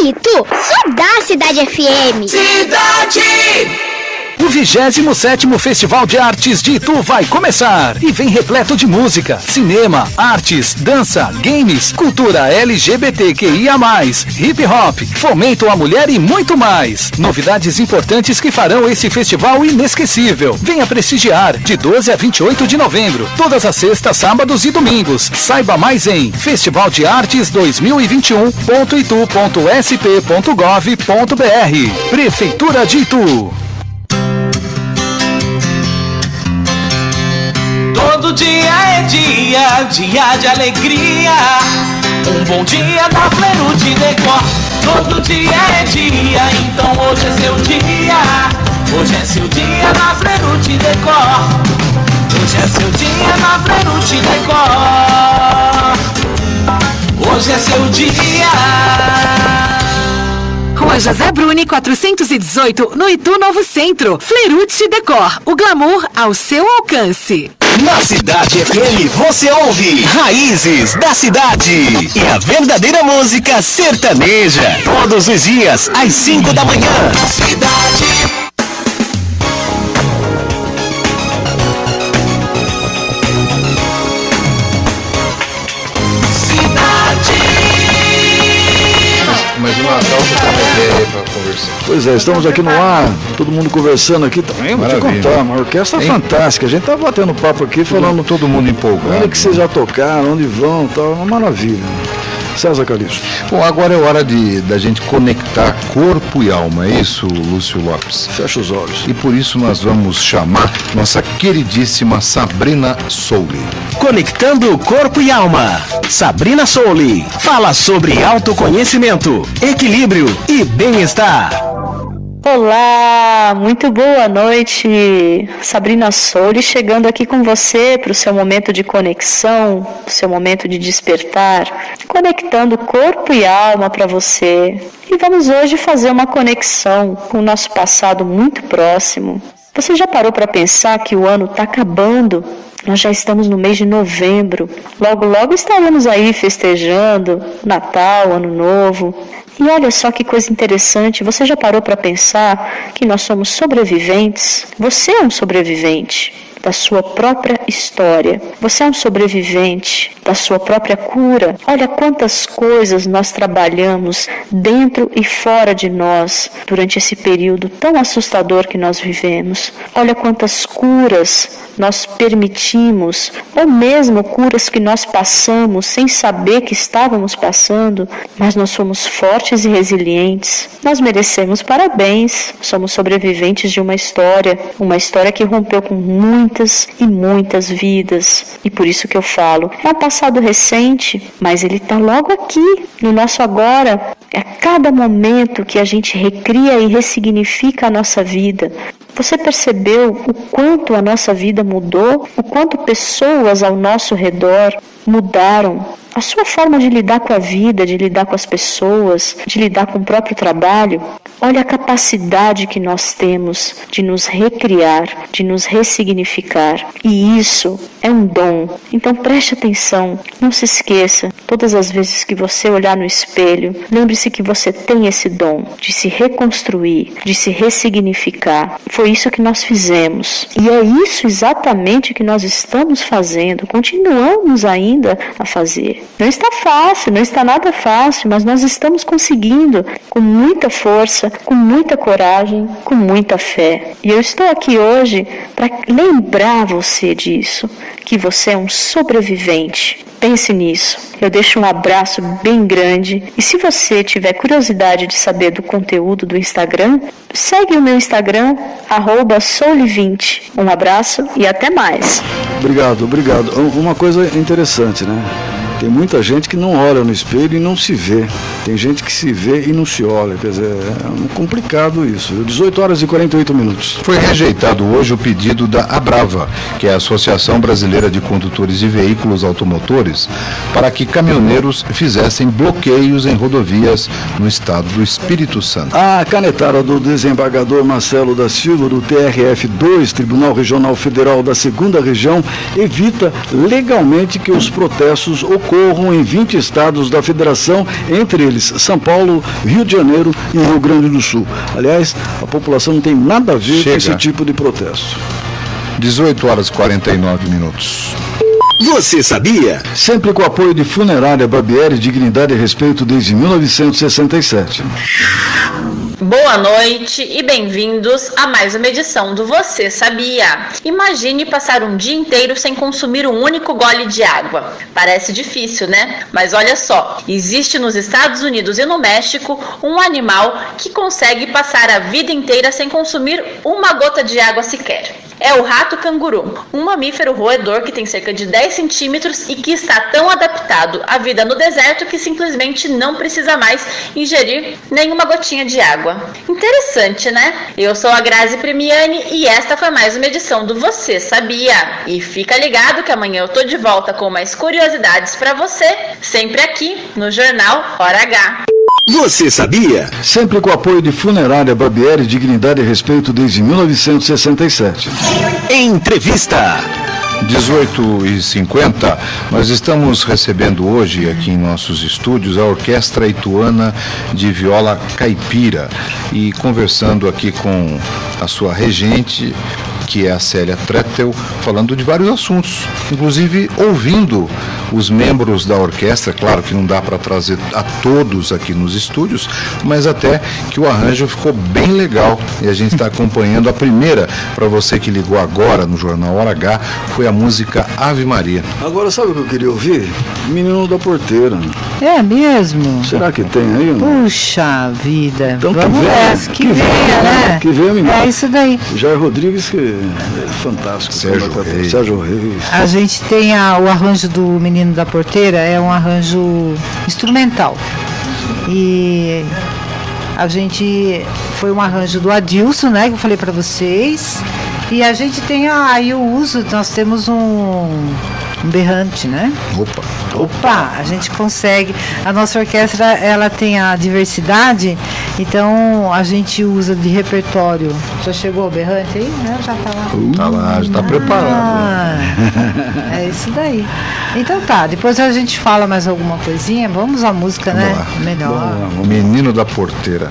Ei, tu, só dá Cidade FM. Cidade! O 27º Festival de Artes de Itu vai começar e vem repleto de música, cinema, artes, dança, games, cultura LGBTQIA+, hip hop, fomento à mulher e muito mais. Novidades importantes que farão esse festival inesquecível. Venha prestigiar de 12 a 28 de novembro, todas as sextas, sábados e domingos. Saiba mais em festivaldeartes2021.itu.sp.gov.br. Prefeitura de Itu. Todo dia é dia, dia de alegria. Um bom dia da Flerute Decor. Todo dia é dia, então hoje é seu dia. Hoje é seu dia na Flerute Decor. Hoje é seu dia na Flerute Decor. Hoje é seu dia. Rua José Bruni, 418, no Itu Novo Centro. Flerute Decor, o glamour ao seu alcance. Na Cidade FM você ouve Raízes da Cidade e a verdadeira música sertaneja. Todos os dias, às 5 da manhã. Cidade. Pois é, estamos aqui no ar, todo mundo conversando aqui também. Vou te Maravilha. contar, uma orquestra Hein? fantástica. A gente tá batendo papo aqui, falando todo mundo empolgado. onde que vocês já tocaram, onde vão, tal, uma maravilha. César Calixto. Bom, agora é hora de da gente conectar corpo e alma, é isso, Lúcio Lopes? Fecha os olhos. E por isso nós vamos chamar nossa queridíssima Sabrina Souli. Conectando corpo e alma. Sabrina Souli fala sobre autoconhecimento, equilíbrio e bem-estar. Olá, muito boa noite. Sabrina Souli chegando aqui com você para o seu momento de conexão, seu momento de despertar, conectando corpo e alma para você. E vamos hoje fazer uma conexão com o nosso passado muito próximo. Você já parou para pensar que o ano está acabando? Nós já estamos no mês de novembro. Logo, logo estaremos aí festejando Natal, Ano Novo. E olha só que coisa interessante, você já parou para pensar que nós somos sobreviventes? Você é um sobrevivente da sua própria história. Você é um sobrevivente da sua própria cura. Olha quantas coisas nós trabalhamos dentro e fora de nós durante esse período tão assustador que nós vivemos. Olha quantas curas nós permitimos, ou mesmo curas que nós passamos sem saber que estávamos passando, mas nós somos fortes e resilientes. Nós merecemos parabéns. Somos sobreviventes de uma história, uma história que rompeu com muitas e muitas vidas. E por isso que eu falo, é um passado recente, mas ele está logo aqui, no nosso agora. É a cada momento que a gente recria e ressignifica a nossa vida. Você percebeu o quanto a nossa vida mudou? O quanto pessoas ao nosso redor mudaram? A sua forma de lidar com a vida, de lidar com as pessoas, de lidar com o próprio trabalho? Olha a capacidade que nós temos de nos recriar, de nos ressignificar. E isso é um dom. Então preste atenção, não se esqueça. Todas as vezes que você olhar no espelho, lembre-se que você tem esse dom de se reconstruir, de se ressignificar. Foi isso que nós fizemos. E é isso exatamente que nós estamos fazendo, continuamos ainda a fazer. Não está fácil, não está nada fácil, mas nós estamos conseguindo com muita força, com muita coragem, com muita fé. E eu estou aqui hoje para lembrar você disso, que você é um sobrevivente. Pense nisso. Eu deixo um abraço bem grande. E se você tiver curiosidade de saber do conteúdo do Instagram, segue o meu Instagram, arroba soule20. Um abraço e até mais. Obrigado, obrigado. Um- Uma coisa interessante, né? Tem muita gente que não olha no espelho e não se vê. Tem gente que se vê e não se olha. Quer dizer, é complicado isso. 18 horas e 48 minutos. Foi rejeitado hoje o pedido da Abrava, que é a Associação Brasileira de Condutores de Veículos Automotores, para que caminhoneiros fizessem bloqueios em rodovias no estado do Espírito Santo. A canetada do desembargador Marcelo da Silva, do TRF2, Tribunal Regional Federal da Segunda Região, evita legalmente que os protestos ocorram em 20 estados da federação, entre eles eles São Paulo, Rio de Janeiro e Rio Grande do Sul. Aliás, a população não tem nada a ver Chega. com esse tipo de protesto. 18 horas e 49 minutos. Você sabia? Sempre com o apoio de Funerária Barbieri, Dignidade e Respeito desde 1967. Boa noite e bem-vindos a mais uma edição do Você Sabia? Imagine passar um dia inteiro sem consumir um único gole de água. Parece difícil, né? Mas olha só, existe nos Estados Unidos e no México um animal que consegue passar a vida inteira sem consumir uma gota de água sequer. É o rato canguru, um mamífero roedor que tem cerca de 10 centímetros e que está tão adaptado à vida no deserto que simplesmente não precisa mais ingerir nenhuma gotinha de água. Interessante, né? Eu sou a Grazi Premiani e esta foi mais uma edição do Você Sabia? E fica ligado que amanhã eu tô de volta com mais curiosidades para você, sempre aqui no Jornal Hora H. Você sabia? Sempre com o apoio de Funerária Barbieri, Dignidade e Respeito desde 1967. Entrevista. 18 e 50 nós estamos recebendo hoje aqui em nossos estúdios a Orquestra Ituana de Viola Caipira e conversando aqui com a sua regente, que é a Célia Tretel, falando de vários assuntos, inclusive ouvindo os membros da orquestra, claro que não dá para trazer a todos aqui nos estúdios, mas até que o arranjo ficou bem legal e a gente está acompanhando a primeira, para você que ligou agora no Jornal Hora H, foi a música Ave Maria. Agora sabe o que eu queria ouvir? Menino da Porteira. É mesmo? Será que tem aí? não? Puxa vida. Então que Vamos venha, nessa, que, que venha, venha, né? que venha, menino. É isso daí. Jair Rodrigues, que fantástico. Sérgio Como é é? Reis. Sérgio Reis. A gente tem a- o arranjo do Menino da Porteira, é um arranjo instrumental. E a gente foi um arranjo do Adilson, né, que eu falei para vocês. E a gente tem aí o uso, nós temos um, um berrante, né? Opa. Opa, a gente consegue. A nossa orquestra ela tem a diversidade, então a gente usa de repertório. Já chegou o berrante aí? Né? Já tá lá. Tá lá, já está preparado. Ah, [laughs] é isso daí. Então tá, depois a gente fala mais alguma coisinha. Vamos à música, né? Melhor. O Menino da Porteira.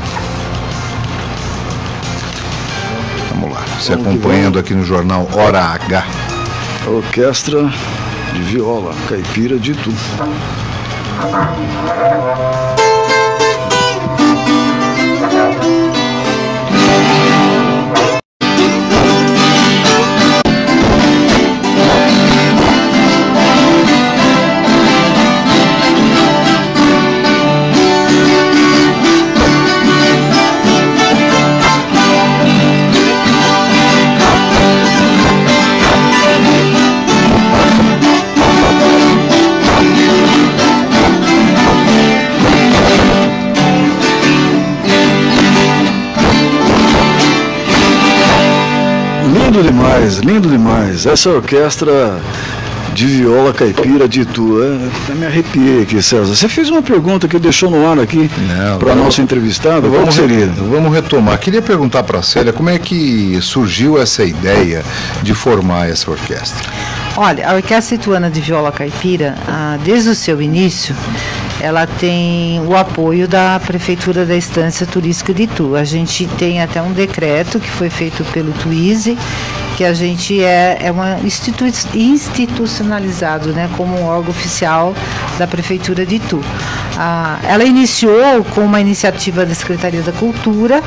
Vamos lá, se Vamos acompanhando aqui no jornal Hora H. A orquestra de viola caipira de Itu. Lindo demais, lindo demais. Essa orquestra de viola caipira de Itu. Até me arrepiei aqui, César. Você fez uma pergunta que deixou no ar aqui para nosso entrevistado. Vamos, que seria? vamos retomar. Queria perguntar para a Célia como é que surgiu essa ideia de formar essa orquestra. Olha, a Orquestra Ituana de Viola Caipira, ah, desde o seu início, ela tem o apoio da Prefeitura da Estância Turística de Itu. A gente tem até um decreto que foi feito pelo Twizy, que a gente é, é uma institui institucionalizado né, como um órgão oficial da Prefeitura de Itu. Ah, ela iniciou com uma iniciativa da Secretaria da Cultura,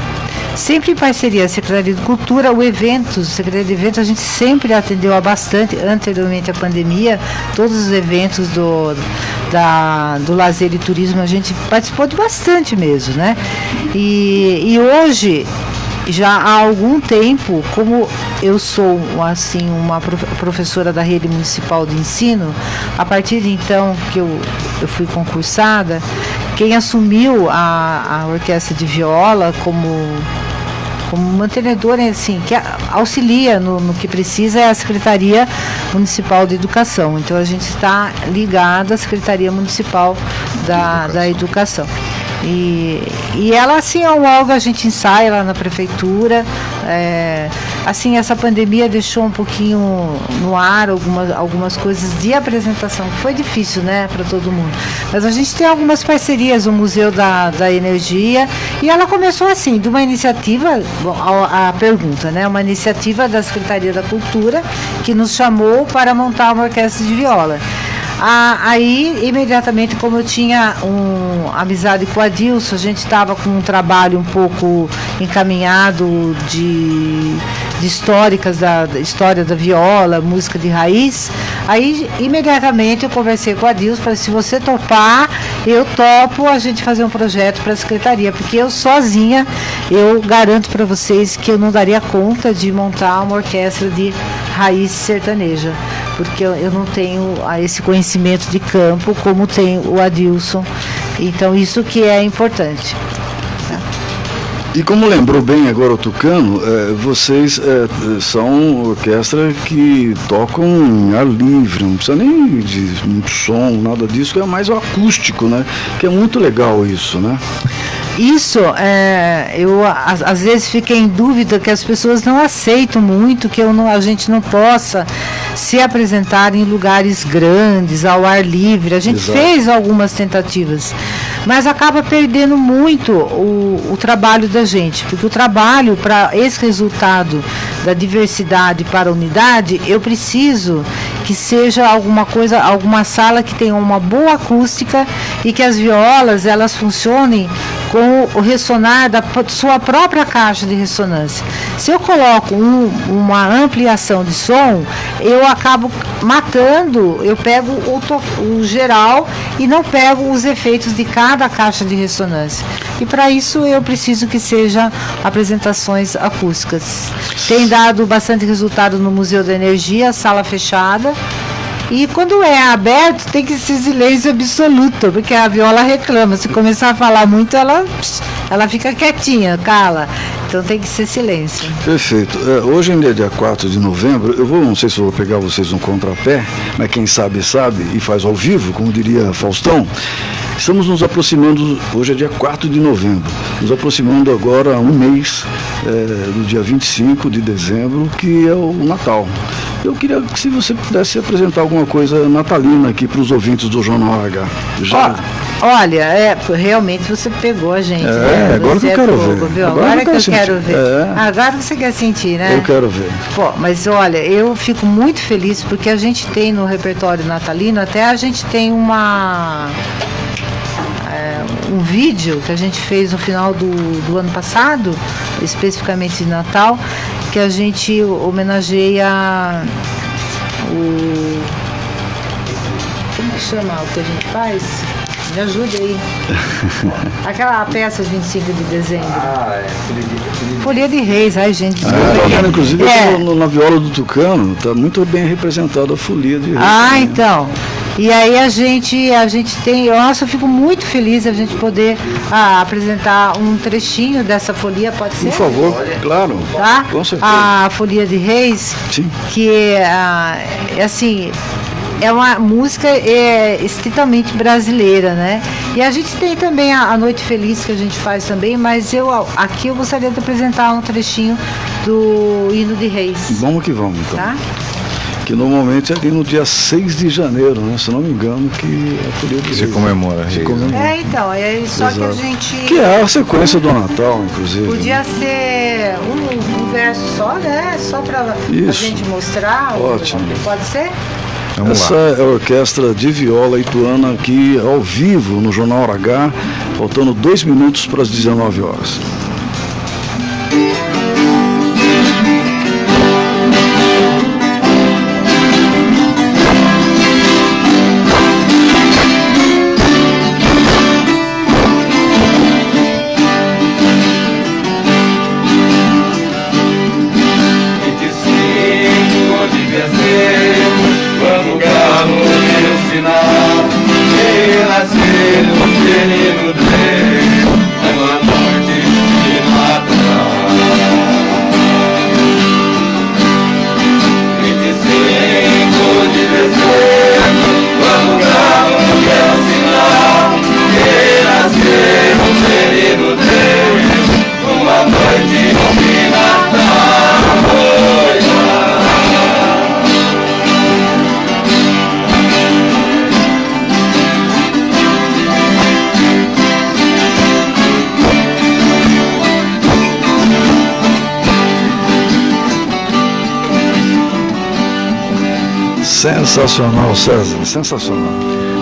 sempre em parceria a Secretaria de Cultura, o eventos, o Secretaria de Eventos, a gente sempre atendeu a bastante, anteriormente à pandemia, todos os eventos do, da, do lazer e turismo, a gente participou de bastante mesmo, né? E, e hoje, já há algum tempo, como eu sou assim uma prof- professora da rede municipal de ensino, a partir de então que eu, eu fui concursada, quem assumiu a, a orquestra de viola como como mantenedora, assim, que auxilia no, no que precisa é a Secretaria Municipal de Educação. Então a gente está ligada à Secretaria Municipal da, da Educação. E, e ela, assim, é um órgão, a gente ensaia lá na prefeitura, é, assim, essa pandemia deixou um pouquinho no ar algumas, algumas coisas de apresentação, que foi difícil, né, para todo mundo. Mas a gente tem algumas parcerias, o Museu da, da Energia, e ela começou assim, de uma iniciativa, bom, a, a pergunta, né, uma iniciativa da Secretaria da Cultura, que nos chamou para montar uma orquestra de viola. Aí, imediatamente, como eu tinha um amizade com a Dilson, a gente estava com um trabalho um pouco encaminhado de, de históricas da, da história da viola, música de raiz. Aí, imediatamente, eu conversei com a Dilson, falei, se você topar, eu topo a gente fazer um projeto para a secretaria, porque eu sozinha, eu garanto para vocês que eu não daria conta de montar uma orquestra de raiz sertaneja, porque eu, eu não tenho ah, esse conhecimento de campo como tem o Adilson. Então isso que é importante. E como lembrou bem agora o Tucano, eh, vocês eh, são orquestra que tocam em ar livre, não precisa nem de som, nada disso, é mais o acústico, né? Que é muito legal isso, né? Isso, é, eu às, vezes fico em dúvida que as pessoas não aceitam muito que eu não, a gente não possa se apresentar em lugares grandes, ao ar livre. A gente Exato. fez algumas tentativas, mas acaba perdendo muito o, o trabalho da gente, porque o trabalho para esse resultado da diversidade para a unidade, eu preciso que seja alguma coisa, alguma sala que tenha uma boa acústica e que as violas elas funcionem com o ressonar da sua própria caixa de ressonância. Se eu coloco um- uma ampliação de som, eu acabo matando, eu pego o, o geral e não pego os efeitos de cada caixa de ressonância. E para isso eu preciso que seja apresentações acústicas. Tem dado bastante resultado no Museu da Energia, sala fechada. E quando é aberto, tem que ser silêncio absoluto, porque a viola reclama. Se começar a falar muito, ela, ela fica quietinha, cala. Então tem que ser silêncio. Perfeito. É, hoje ainda é dia 4 de novembro. Eu vou, não sei se vou pegar vocês um contrapé, mas quem sabe, sabe e faz ao vivo, como diria Faustão. Estamos nos aproximando, hoje é dia 4 de novembro, nos aproximando agora um mês é, do dia 25 de dezembro, que é o Natal. Eu queria que se você pudesse apresentar alguma coisa natalina aqui para os ouvintes do Jornal H. Já. Olha, é, realmente você pegou a gente. É, né? agora Você que eu quero fogo, ver. Viu? Agora Agora, que eu que eu quero ver. É. Agora você quer sentir, né? Eu quero ver. Pô, mas olha, eu fico muito feliz porque a gente tem no repertório natalino, até a gente tem uma. é, um vídeo que a gente fez no final do, do ano passado, especificamente de Natal, que a gente homenageia o. Como que chama o que a gente faz? Me ajude aí. [laughs] Aquela peça 25 de dezembro. Ah, é. Folia de Reis, ai gente. Ah? Inclusive É. na viola do Tucano está muito bem representada a folia de reis. Ah, então. E aí a gente, a gente tem, nossa, eu fico muito feliz a gente poder ah, apresentar um trechinho dessa folia, pode ser? Por favor, claro. Tá? Com certeza. A Folia de Reis, Sim. que é, ah, é assim, é uma música é, estritamente brasileira, né? E a gente tem também a, a Noite Feliz que a gente faz também, mas eu aqui eu gostaria de apresentar um trechinho do Hino de Reis. Vamos que vamos, então. Tá? Que normalmente é ali no dia 6 de janeiro, né? Se não me engano, que é de Se reis. comemora, Se reis, comemora. É, então, é só que a Exato. gente Que é a sequência do Natal, inclusive. podia né? ser um, um verso só, né? Só para a gente mostrar. Ótimo. Pode ser? Essa é a orquestra de viola ituana aqui ao vivo no Jornal H, faltando dois minutos para as 19 horas. Sensacional, César, sensacional.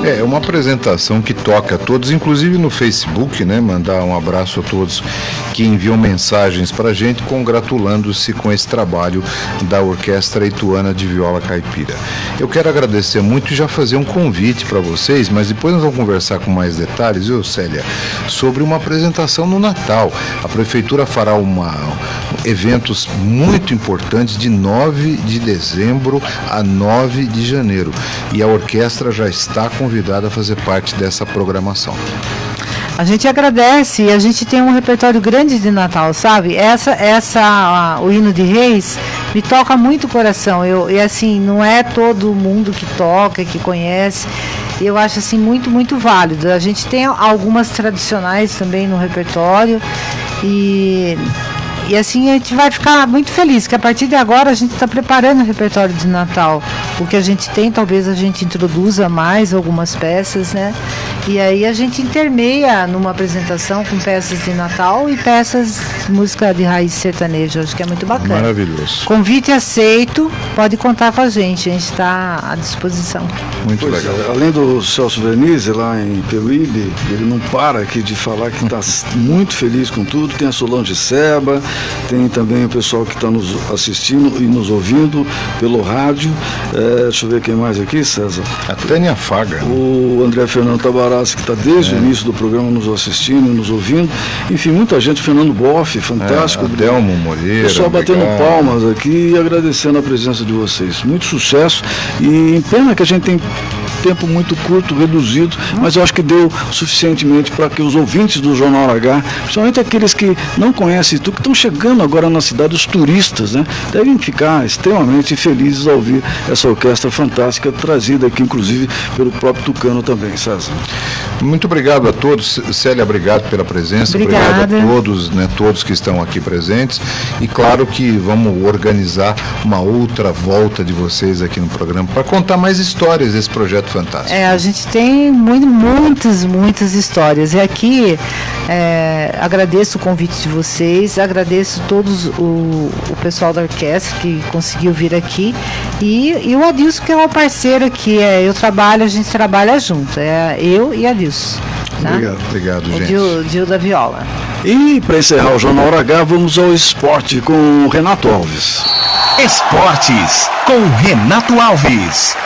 É uma apresentação que toca a todos, inclusive no Facebook, né? Mandar um abraço a todos que enviam mensagens para a gente congratulando-se com esse trabalho da Orquestra Ituana de Viola Caipira. Eu quero agradecer muito e já fazer um convite para vocês, mas depois nós vamos conversar com mais detalhes, viu, Célia, sobre uma apresentação no Natal. A Prefeitura fará uma, eventos muito importantes de 9 de dezembro a 9 de janeiro. E a orquestra já está convidada a fazer parte dessa programação. A gente agradece e a gente tem um repertório grande de Natal, sabe? Essa, essa, o hino de Reis me toca muito o coração. Eu, e assim, não é todo mundo que toca, que conhece. Eu acho assim muito, muito válido. A gente tem algumas tradicionais também no repertório e e assim a gente vai ficar muito feliz, que a partir de agora a gente está preparando o repertório de Natal. O que a gente tem, talvez a gente introduza mais algumas peças, né? E aí a gente intermeia numa apresentação com peças de Natal e peças de música de raiz sertaneja. Acho que é muito bacana. Maravilhoso. Convite aceito, pode contar com a gente, a gente está à disposição. Muito pois legal. É, além do Celso Vernizzi, lá em Peruíbe, ele não para aqui de falar que está [laughs] muito feliz com tudo. Tem a Solange Seba, tem também o pessoal que está nos assistindo e nos ouvindo pelo rádio. É, deixa eu ver quem mais aqui, César. A Tânia Faga. O André Fernando Tabarassi, que está desde é. o início do programa nos assistindo e nos ouvindo. Enfim, muita gente. Fernando Boff, fantástico. É, Adelmo Moreira. Pessoal batendo obrigado. palmas aqui e agradecendo a presença de vocês. Muito sucesso. E pena que a gente tem tempo muito curto, reduzido, mas eu acho que deu suficientemente para que os ouvintes do Jornal H, principalmente aqueles que não conhecem tu, que estão chegando agora na cidade, os turistas, né, devem ficar extremamente felizes ao ouvir essa orquestra fantástica, trazida aqui, inclusive, pelo próprio Tucano também, César. Muito obrigado a todos. Célia, obrigado pela presença. Obrigada. Obrigado a todos, né, todos que estão aqui presentes. E claro que vamos organizar uma outra volta de vocês aqui no programa para contar mais histórias desse projeto fantástico. É, a gente tem muito, muitas, muitas histórias. E aqui é, agradeço o convite de vocês, agradeço todos o, o pessoal da orquestra que conseguiu vir aqui e, e o Adilson que é o parceiro aqui. É, eu trabalho, a gente trabalha junto. É eu e Adilson. Tá? Obrigado, obrigado, o gente. Dio, Dio da Viola. E para encerrar o Jornal Hora H, vamos ao esporte com o Renato Alves. Esportes com Renato Alves.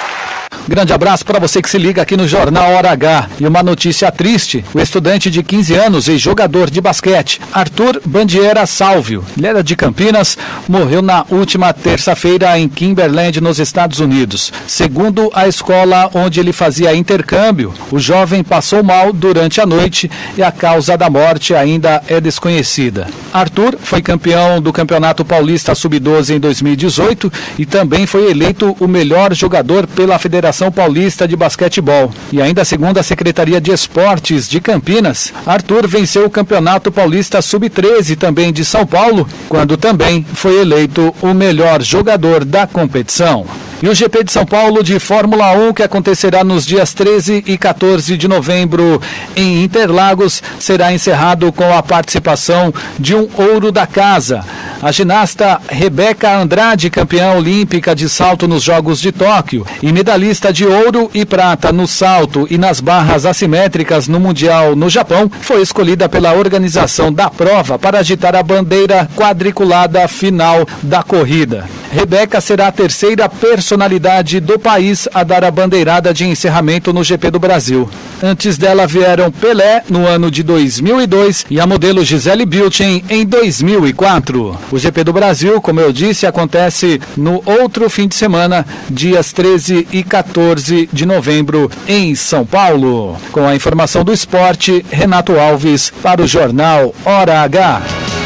Grande abraço para você que se liga aqui no Jornal Hora H. E uma notícia triste: o estudante de 15 anos e jogador de basquete, Arthur Bandiera Salvio, ele era de Campinas, morreu na última terça-feira em Kimberland, nos Estados Unidos. Segundo a escola onde ele fazia intercâmbio, o jovem passou mal durante a noite e a causa da morte ainda é desconhecida. Arthur foi campeão do Campeonato Paulista Sub-12 em 2018 e também foi eleito o melhor jogador pela Federação Federação Paulista de Basquetebol. E ainda segundo a Secretaria de Esportes de Campinas, Arthur venceu o Campeonato Paulista Sub-13 também de São Paulo, quando também foi eleito o melhor jogador da competição. E o GP de São Paulo de Fórmula 1, que acontecerá nos dias 13 e 14 de novembro em Interlagos, será encerrado com a participação de um ouro da casa. A ginasta Rebeca Andrade, campeã olímpica de salto nos Jogos de Tóquio e medalhista de ouro e prata no salto e nas barras assimétricas no Mundial no Japão, foi escolhida pela organização da prova para agitar a bandeira quadriculada final da corrida. Rebeca será a terceira personalidade do país a dar a bandeirada de encerramento no GP do Brasil. Antes dela vieram Pelé no ano de 2002 e a modelo Gisele Bündchen em 2004. O GP do Brasil, como eu disse, acontece no outro fim de semana, dias 13 e 14 de novembro, em São Paulo. Com a informação do esporte, Renato Alves para o jornal Hora H.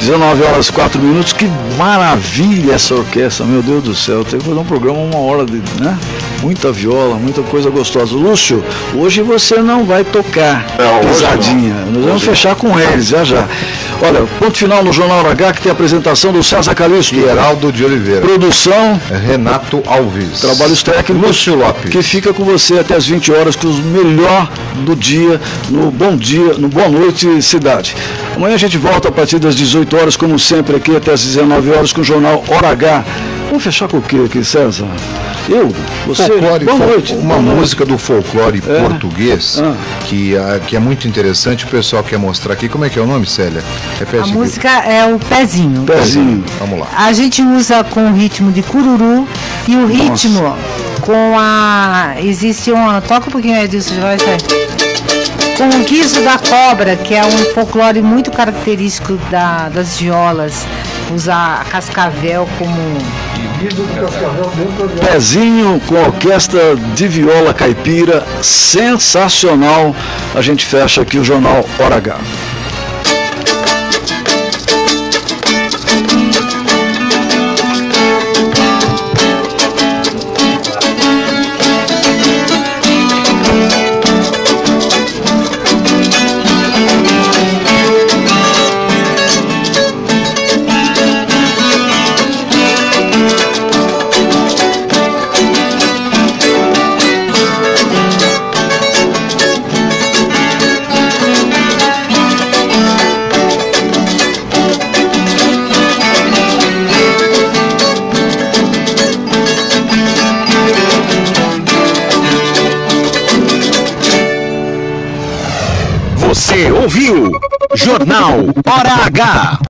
19 horas 4 minutos, que maravilha essa orquestra, meu Deus do céu. Tem que fazer um programa uma hora de, né? Muita viola, muita coisa gostosa. Lúcio, hoje você não vai tocar não, pisadinha. Nós vamos hoje fechar com eles, já já. Olha, ponto final no Jornal H que tem a apresentação do César Calixto. Geraldo de Oliveira. Produção. Renato Alves. Trabalhos técnicos. Lúcio Lopes. Que fica com você até as 20 horas com os melhor do dia, no Bom Dia, no Boa Noite Cidade. Amanhã a gente volta a partir das 18 horas, como sempre, aqui até as 19 horas com o Jornal Hora H. Vamos fechar com o que aqui, César? Eu? Você? Folclore, Boa noite. Uma Boa noite. música do folclore É. português Ah. que, ah, que é muito interessante. O pessoal quer mostrar aqui. Como é que é o nome, Célia? Repete A aqui. música é o pezinho. Pezinho. Vamos lá. A gente usa com o ritmo de cururu e o ritmo com a. Existe uma. Toca um pouquinho aí disso, já vai sair. Com o guiso da cobra, que é um folclore muito característico da- das violas. Usar a cascavel como. Pezinho com orquestra de viola caipira, sensacional. A gente fecha aqui o jornal Hora H. Jornal Hora H.